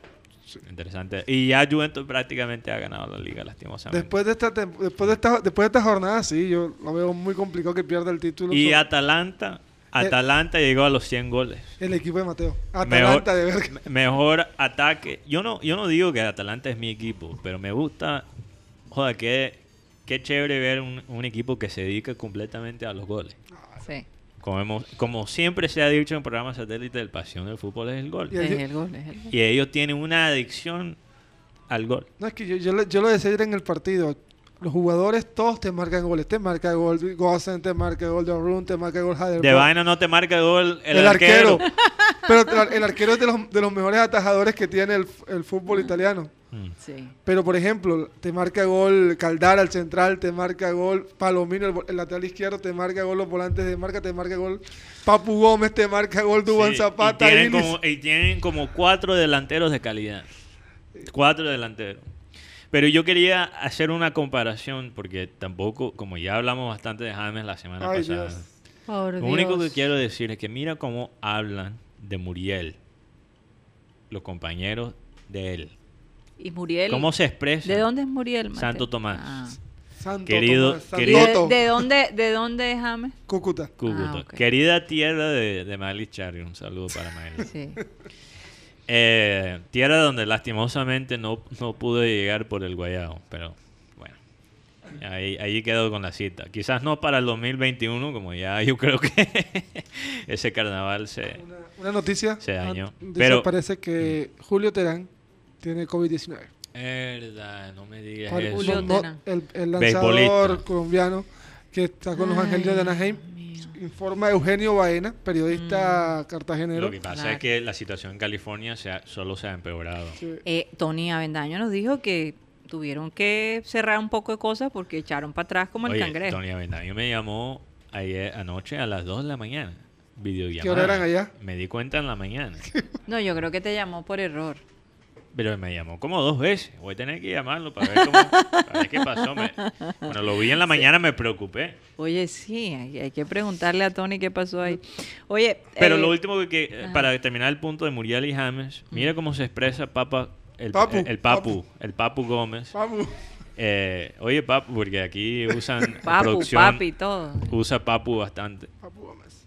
Interesante. Y ya Juventus prácticamente ha ganado la liga, lastimosamente. Después de esta después de esta después de esta jornada sí, yo lo veo muy complicado que pierda el título y Atalanta, Atalanta llegó a los 100 goles. el equipo de Mateo. Mejor, Atalanta de verga. mejor ataque. Yo no, yo no digo que Atalanta es mi equipo, pero me gusta. Joder, qué, qué chévere ver un, un equipo que se dedica completamente a los goles. Sí, Como, hemos- como siempre se ha dicho en programas satélite, el pasión del fútbol es el gol. Y es el- el gol, es el gol. Y ellos tienen una adicción al gol. No es que yo, yo, lo- yo lo decía ayer en el partido. Los jugadores todos te marcan goles. Te marca gol Gossen, te marca gol de Run, te marca gol Hader. De vaina no te marca gol el, el arquero. arquero. Pero el, el arquero es de los, de los mejores atajadores que tiene el, el fútbol italiano. Mm. Sí. Pero, por ejemplo, te marca gol Caldara, el central, te marca gol Palomino, el, lateral izquierdo, te marca gol los volantes de marca, te marca gol Papu Gómez, te marca gol Dubán Sí, Zapata. y, tienen como, y tienen como cuatro delanteros de calidad. Cuatro delanteros. Pero yo quería hacer una comparación, porque tampoco, como ya hablamos bastante de James la semana Ay, pasada, Dios. Por Lo único que quiero decir es que mira cómo hablan de Muriel, los compañeros de él. Y Muriel. ¿Cómo se expresa? ¿De dónde es Muriel? Mateo? Santo Tomás. Ah. Santo Querido- Tomás, Santo querido- ¿De, Toto, de dónde, ¿De dónde es James? Cúcuta. Cúcuta. Ah. Querida tierra de, de Miley Charry, un saludo para Miley. Sí. Eh, tierra donde lastimosamente no, no pude llegar por el Guayao, pero bueno, ahí, ahí quedo con la cita. Quizás no para el 2021, como ya yo creo que ese carnaval se... Una, una noticia. Se dañó. Ah, Pero- parece que Julio Terán tiene COVID-19. Verdad, no me digas Cual- eso. Julio no- el, el Beisbolista. lanzador colombiano que está con los Angelinos de Anaheim. Informa Eugenio Baena, periodista cartagenero. Lo que pasa Claro. es que la situación en California se ha- solo se ha empeorado. que Eh, Tony Avendaño nos dijo que tuvieron que cerrar un poco de cosas porque echaron para atrás como el Oye, cangrejo. Tony Avendaño me llamó ayer anoche a las 2 de la mañana. Videollamada. ¿Qué hora eran allá? Me di cuenta en la mañana. No, yo creo que te llamó por error. Pero me llamó como dos veces. Voy a tener que llamarlo para ver, cómo, para ver qué pasó. Me- cuando lo vi en la mañana me preocupé. Oye, sí, hay, hay que preguntarle a Tony qué pasó ahí. Oye, Pero eh, lo último que, que- ajá. para terminar el punto de Muriel y James, mira cómo se expresa Papa, el Papu, el, el Papu, Papu. el Papu Gómez. Vamos. Eh, oye, Papu, porque aquí usan Papu, producción, papi, todo. usa Papu bastante. Papu Gómez.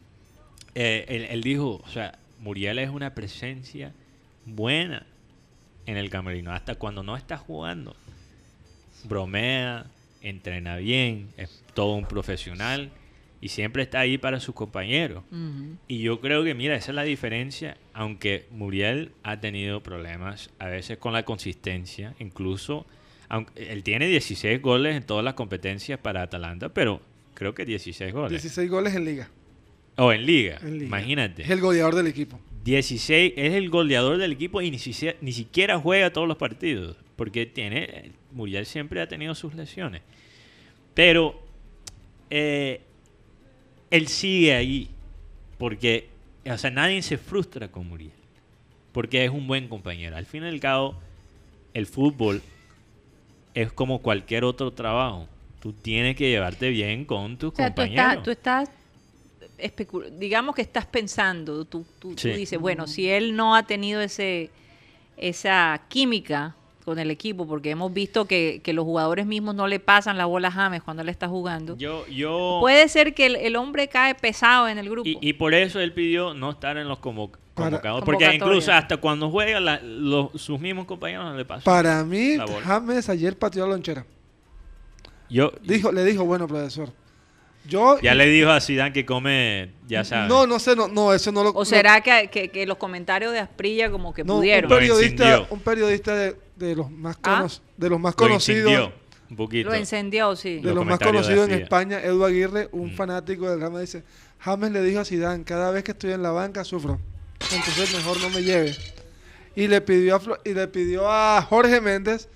Eh, él, él dijo, o sea, Muriel es una presencia buena en el camerino, hasta cuando no está jugando. Bromea, entrena bien, es todo un profesional y siempre está ahí para sus compañeros. Y yo creo que, mira, esa es la diferencia, aunque Muriel ha tenido problemas a veces con la consistencia, incluso, aunque él tiene 16 goles en todas las competencias para Atalanta, pero creo que 16 goles. 16 goles en liga. O en liga, en liga. imagínate. Es el goleador del equipo. 16 es el goleador del equipo y ni siquiera, ni siquiera juega todos los partidos. Porque tiene. Muriel siempre ha tenido sus lesiones. Pero eh, él sigue ahí. Porque. O sea, nadie se frustra con Muriel. Porque es un buen compañero. Al fin y al cabo, el fútbol es como cualquier otro trabajo. Tú tienes que llevarte bien con tus O sea, tú compañeros. estás, tú estás digamos que estás pensando, tú, tú- tú dices, bueno, si él no ha tenido ese esa química con el equipo, porque hemos visto que, que los jugadores mismos no le pasan la bola a James cuando él está jugando, Yo, yo, puede ser que el, el hombre cae pesado en el grupo. Y, y por eso él pidió no estar en los convocados. Porque incluso hasta cuando juega, la- los- sus mismos compañeros no le pasan. Para mí. James ayer pateó la lonchera. Yo, Dijo, le dijo, bueno, profesor. Yo. ya le dijo a Zidane que come, ya sabes. No, no sé, no, no, eso no lo. ¿O no- será que, que- que los comentarios de Asprilla como que no, un pudieron? Lo periodista, un periodista de, de los más ¿Ah? de los más Lo conocidos. incendió un poquito. Lo encendió, sí. de Los los más conocidos en. España, Edu Aguirre, un Mm. fanático del Real dice, James le dijo a Zidane, cada vez que estoy en la banca sufro, entonces mejor no me lleve. Y le pidió a, Flo- y le pidió a Jorge Méndez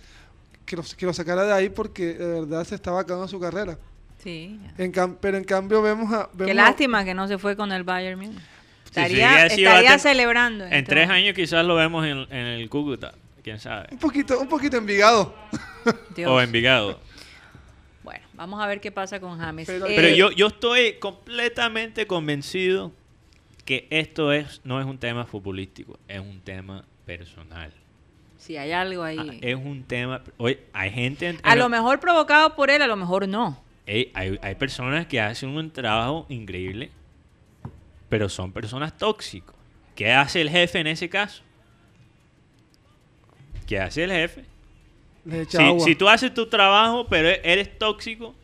que lo, que lo sacara de ahí porque de verdad se estaba acabando su carrera. Sí. En cam- pero en cambio vemos a... Qué vemos a- lástima que no se fue con el Bayern Múnich. Estaría, estaría celebrando. En tres años quizás lo vemos en, en el Cúcuta. ¿Quién sabe? Un poquito, un poquito envigado. Dios. O Envigado. Bueno, vamos a ver qué pasa con James. Pero- Eh, Pero yo, yo estoy completamente convencido que esto es no es un tema futbolístico, es un tema personal. Si hay algo ahí. Ah, es un tema... Oye, hay gente... en- a lo mejor provocado por él, a lo mejor no. Hay, hay personas que hacen un trabajo increíble, pero son personas tóxicos. ¿Qué hace el jefe en ese caso? ¿Qué hace el jefe? Le echa Si, agua. si tú haces tu trabajo, pero e- eres tóxico,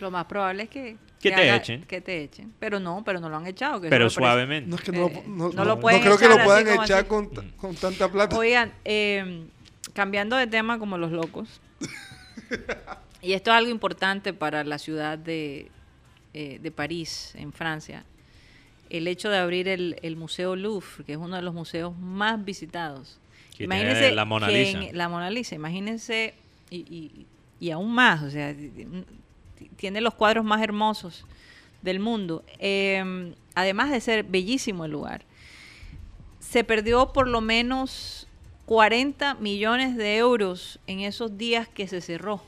Lo más probable es que, Que te haga- echen. Que te echen. Pero no, pero no lo han echado. que pero suavemente. No es que no, Eh, no, no lo pueden creo que lo puedan echar con, con tanta plata. Oigan, eh, cambiando de tema como los locos. y esto es algo importante para la ciudad de, eh, de París, en Francia. El hecho de abrir el, el Museo Louvre, que es uno de los museos más visitados. Que tiene la Mona que Lisa. en- la Mona Lisa, imagínense, y, y- y aún más, o sea, tiene los cuadros más hermosos del mundo. Eh, además de ser bellísimo el lugar, se perdió por lo menos 40 millones de euros en esos días que se cerró.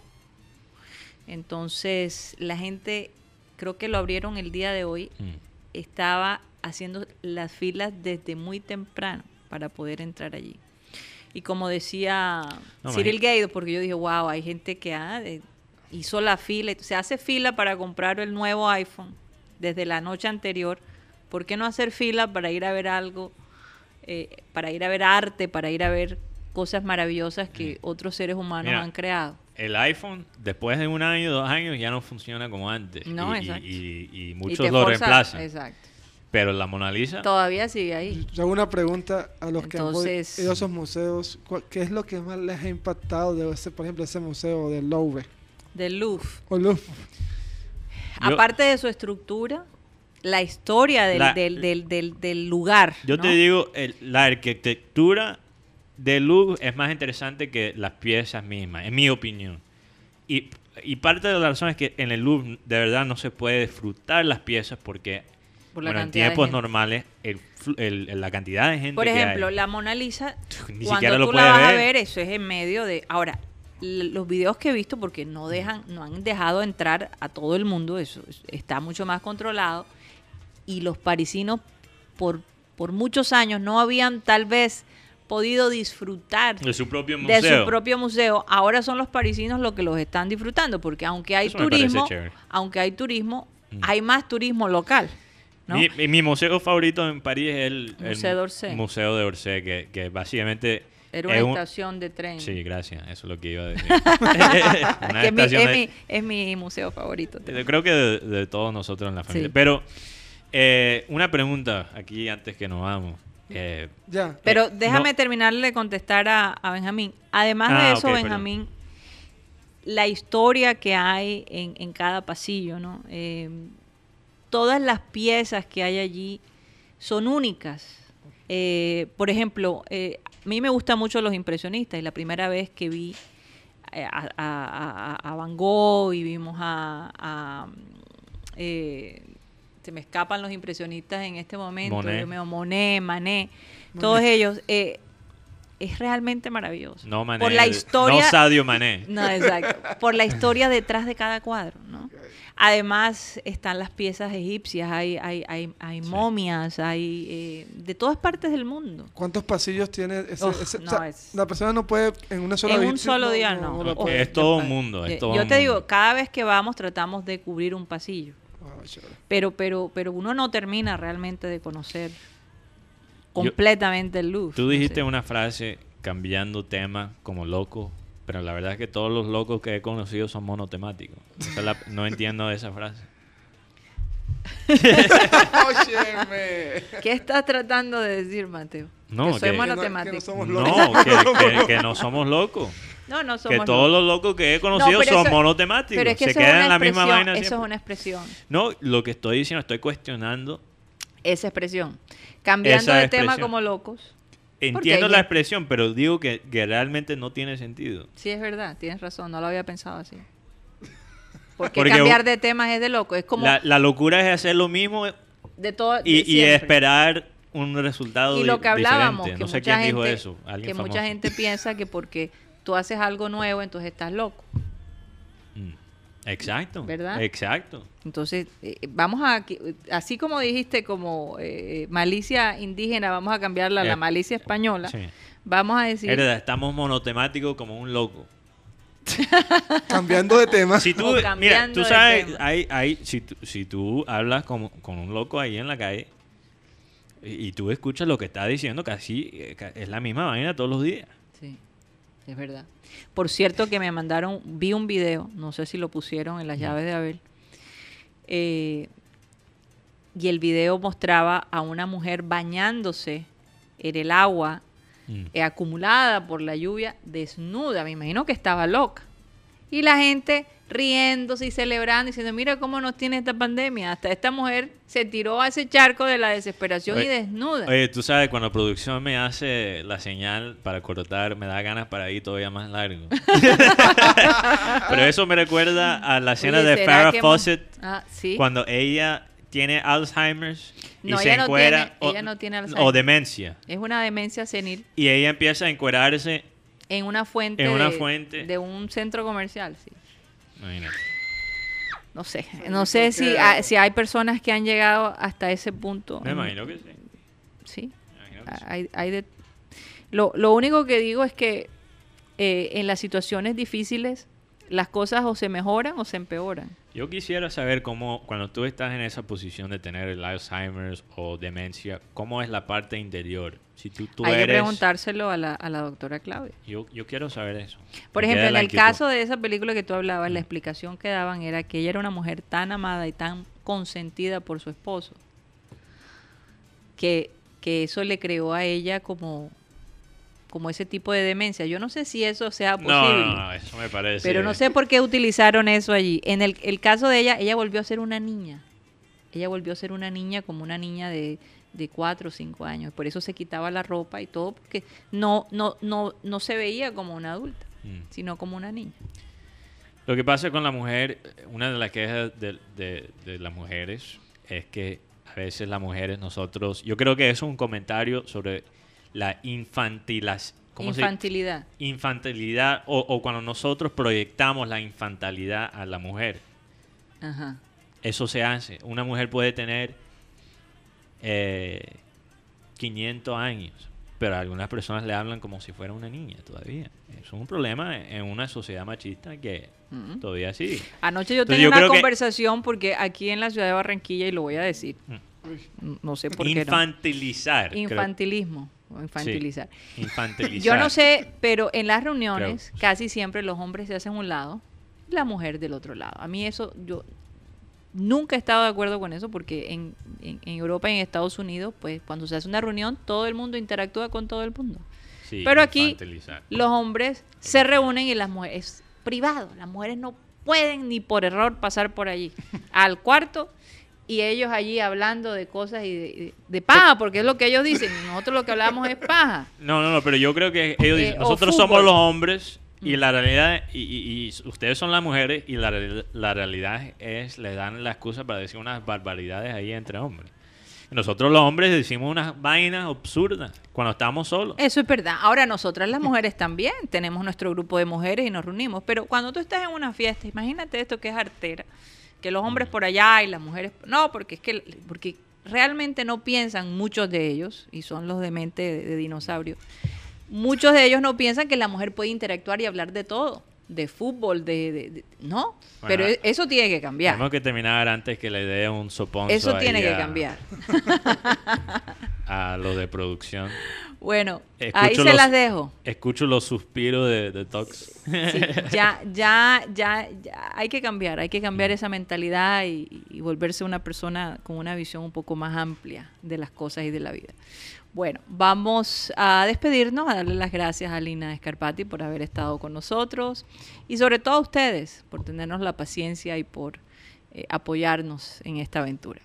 Entonces, la gente creo que lo abrieron el día de hoy, Mm. estaba haciendo las filas desde muy temprano para poder entrar allí. Y como decía No, Cyril. Gaydo, porque yo dije, wow, hay gente que ah, eh, hizo la fila, se hace fila para comprar el nuevo iPhone desde la noche anterior. ¿Por qué no hacer fila para ir a ver algo, eh, para ir a ver arte, para ir a ver cosas maravillosas que otros seres humanos Mira, han creado? El iPhone, después de un año, dos años, ya no funciona como antes. No, y, y- exacto. y- y Y muchos lo forza- reemplazan. Exacto. Pero la Mona Lisa, Todavía sigue ahí. Yo hago una pregunta a los que han Entonces- ido a esos museos. ¿Cuál- ¿Qué es lo que más les ha impactado de ese, por ejemplo, ese museo del Louvre? Del Louvre. O Louvre. Yo- Aparte de su estructura, la historia del, La- del, del, del- del lugar. yo ¿no? te digo, el- la arquitectura del Louvre es más interesante que las piezas mismas, en mi opinión. Y, y parte de la razón es que en el Louvre de verdad no se puede disfrutar las piezas porque Por la bueno, en de tiempos normales el flu- el- la cantidad de gente Por que hay- ejemplo, la Mona Lisa, Ni cuando siquiera lo tú la puedes vas a ver. eso es en medio de... Ahora, los videos que he visto, porque no dejan, no han dejado entrar a todo el mundo, eso es- está mucho más controlado, y los parisinos por, por muchos años no habían tal vez podido disfrutar de su propio museo. de su propio museo. Ahora son los parisinos los que los están disfrutando, porque aunque hay Eso turismo, aunque hay turismo, Mm. hay más turismo local. ¿no? Mi, mi- mi museo favorito en París es el, Museo d'Orsay. Museo de Orsay, que, que básicamente Era una es un- estación de tren. Sí, gracias, eso es lo que iba a decir. Es mi, estación es, de- mi, es mi museo favorito. Yo creo que de, de todos nosotros en la familia. Sí. Pero eh, una pregunta aquí antes que nos vamos. Eh, Ya. Pero Eh, déjame no. terminarle de contestar a, a Benjamín. Además Ah, de eso, perdón. Benjamín, la historia que hay en, en cada pasillo, ¿no? Eh, todas las piezas que hay allí son únicas. Eh, por ejemplo, eh, a mí me gustan mucho los impresionistas y la primera vez que vi eh, a, a- a- a Van Gogh y vimos a... a, eh, se me escapan los impresionistas en este momento, Monet. Dios mío, Monet, Manet, todos ellos, eh, es realmente maravilloso. no Mané. Por la historia, No Sadio Mané. no, exacto. Por la historia detrás de cada cuadro, ¿no? Además están las piezas egipcias, hay, hay, hay, hay Sí. momias, hay eh, de todas partes del mundo. ¿Cuántos pasillos tiene ese? Uf, ese- no, o sea, es- La persona no puede en una sola En un solo día, no. es todo un mundo. Es Eh, todo Yo te digo, cada vez que vamos tratamos de cubrir un pasillo. Pero, pero, pero uno no termina realmente de conocer completamente el Louvre. Tú no dijiste sé. una frase cambiando tema como loco, pero la verdad es que todos los locos que he conocido son monotemáticos. Esa es la- no entiendo esa frase. ¿Qué estás tratando de decir, Mateo? No, que que- soy Que no- que no monotemático. somos No, No, que, que- que no somos locos. No, somos Que todos locos. los locos que he conocido son eso- monotemáticos. Pero es que Se quedan en la misma vaina Eso es una expresión. No, lo que estoy diciendo, estoy cuestionando. Esa expresión. Cambiando Esa de tema como locos. Entiendo la expresión, pero digo que, que realmente no tiene sentido. Sí, es verdad, tienes razón, no lo había pensado así. Porque, Porque cambiar de temas es de loco, es como La, la locura es hacer lo mismo de todo. y, de y siempre. esperar un resultado Y lo que hablábamos, diferente. que No sé mucha quién gente, dijo eso. Que mucha gente piensa que porque tú haces algo nuevo, entonces estás loco. Mm. Exacto. ¿Verdad? Exacto. Entonces, eh, vamos a, así como dijiste, como eh, malicia indígena, vamos a cambiarla a la Eh, malicia española. Sí. Vamos a decir, Es verdad, estamos monotemáticos como un loco. Cambiando de tema. Si tú, mira, cambiando tú sabes, tema. hay, hay, si, tú, si tú hablas con, con un loco ahí en la calle y, y tú escuchas lo que está diciendo, casi eh, ca- es la misma vaina todos los días. Es verdad. Por cierto que me mandaron, vi un video, no sé si lo pusieron en las llaves de Abel, eh, y el video mostraba a una mujer bañándose en el agua Mm. eh, acumulada por la lluvia, desnuda, me imagino que estaba loca. Y la gente riéndose y celebrando, diciendo, mira cómo nos tiene esta pandemia. Hasta esta mujer se tiró a ese charco de la desesperación y desnuda. Oye, tú sabes, cuando producción me hace la señal para cortar, me da ganas para ir todavía más largo. Pero eso me recuerda a la escena Oye, de ¿será Farrah Fawcett Ah, sí. cuando ella tiene Alzheimer's y No, se ella no encuera tiene- o, ella no tiene o Alzheimer. demencia Es una demencia senil y ella empieza a encuerarse. En una fuente, En una de, fuente. de un centro comercial, sí. Imagínate. no sé, no sé si, hay, si hay personas que han llegado hasta ese punto. Me imagino que sí. Sí. Hay, hay de... lo, lo único que digo es que eh, en las situaciones difíciles las cosas o se mejoran o se empeoran. Yo quisiera saber cómo, cuando tú estás en esa posición de tener el Alzheimer's o demencia, ¿cómo es la parte interior? Si tú, tú Hay que preguntárselo a la, a la doctora Claudia. Yo, yo quiero saber eso. Por Me ejemplo, en el caso de esa película que tú hablabas, la Mm. explicación que daban era que ella era una mujer tan amada y tan consentida por su esposo, que, que eso le creó a ella como, como ese tipo de demencia. Yo no sé si eso sea posible. No, no, eso me parece... Pero no sé por qué utilizaron eso allí. En el, el caso de ella, ella volvió a ser una niña. Ella volvió a ser una niña como una niña de, de cuatro o cinco años. Por eso se quitaba la ropa y todo, porque no, no, no, no se veía como una adulta, Mm. sino como una niña. Lo que pasa con la mujer, una de las quejas de, de- de las mujeres es que a veces las mujeres, nosotros, yo creo que eso es un comentario sobre la infantilas, ¿cómo se- Infantilidad. infantilidad o, o cuando nosotros proyectamos la infantilidad a la mujer. Ajá. Eso se hace. Una mujer puede tener eh, 500 años, pero a algunas personas le hablan como si fuera una niña todavía. Eso es un problema en una sociedad machista que Mm. todavía sigue. Anoche yo Entonces, tenía yo una que- conversación porque aquí en la ciudad de Barranquilla, y lo voy a decir, n- no sé por qué no. Infantilizar. creo- Infantilismo. O Infantilizar. Infantilizar. Yo no sé, pero en las reuniones Creo. casi siempre los hombres se hacen un lado y la mujer del otro lado. A mí eso, yo nunca he estado de acuerdo con eso porque en, en- en Europa y en Estados Unidos, pues cuando se hace una reunión, todo el mundo interactúa con todo el mundo. Sí, Pero aquí los hombres se reúnen y las mujeres, es privado, las mujeres no pueden ni por error pasar por allí al cuarto y ellos allí hablando de cosas y de, paja, porque es lo que ellos dicen, y nosotros lo que hablamos es paja. No, no, no, pero yo creo que ellos Eh, dicen, o nosotros fútbol. somos los hombres y Mm. la realidad, y, y- y ustedes son las mujeres y la, la realidad es, le dan la excusa para decir unas barbaridades ahí entre hombres. Nosotros los hombres decimos unas vainas absurdas cuando estamos solos. Eso es verdad. Ahora nosotras las mujeres también tenemos nuestro grupo de mujeres y nos reunimos, pero cuando tú estás en una fiesta, imagínate esto que es artera, que los hombres por allá y las mujeres no, porque es que porque realmente no piensan muchos de ellos y son los de mente de, de dinosaurio. Muchos de ellos no piensan que la mujer puede interactuar y hablar de todo, de fútbol, de, de- de- no, Bueno, pero e- eso tiene que cambiar. Tenemos que terminar antes que le dé un sopón Eso tiene que cambiar. a lo de producción. Bueno, Escucho ahí se los- las dejo. Escucho los suspiros de, de Tox. Sí, ya, ya, ya, ya hay que cambiar, hay que cambiar esa mentalidad y, y volverse una persona con una visión un poco más amplia de las cosas y de la vida. Bueno, vamos a despedirnos, a darle las gracias a Lina Escarpati por haber estado con nosotros y sobre todo a ustedes por tenernos la paciencia y por eh, apoyarnos en esta aventura.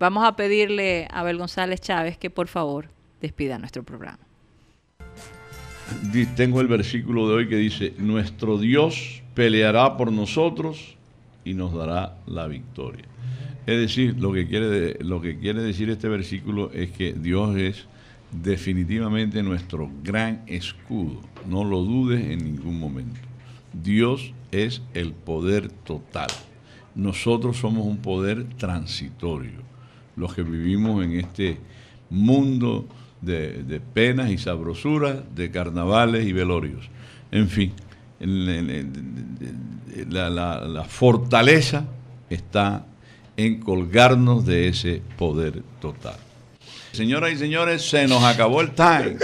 Vamos a pedirle a Abel González Chávez que por favor despida nuestro programa. Tengo el versículo de hoy que dice, nuestro Dios peleará por nosotros y nos dará la victoria. Es decir, lo que quiere, lo que quiere decir este versículo es que Dios es definitivamente nuestro gran escudo. No lo dudes en ningún momento. Dios es el poder total. Nosotros somos un poder transitorio. Los que vivimos en este mundo de, de penas y sabrosuras, de carnavales y velorios. En fin, la- la fortaleza está en colgarnos de ese poder total. Señoras y señores, se nos acabó el time.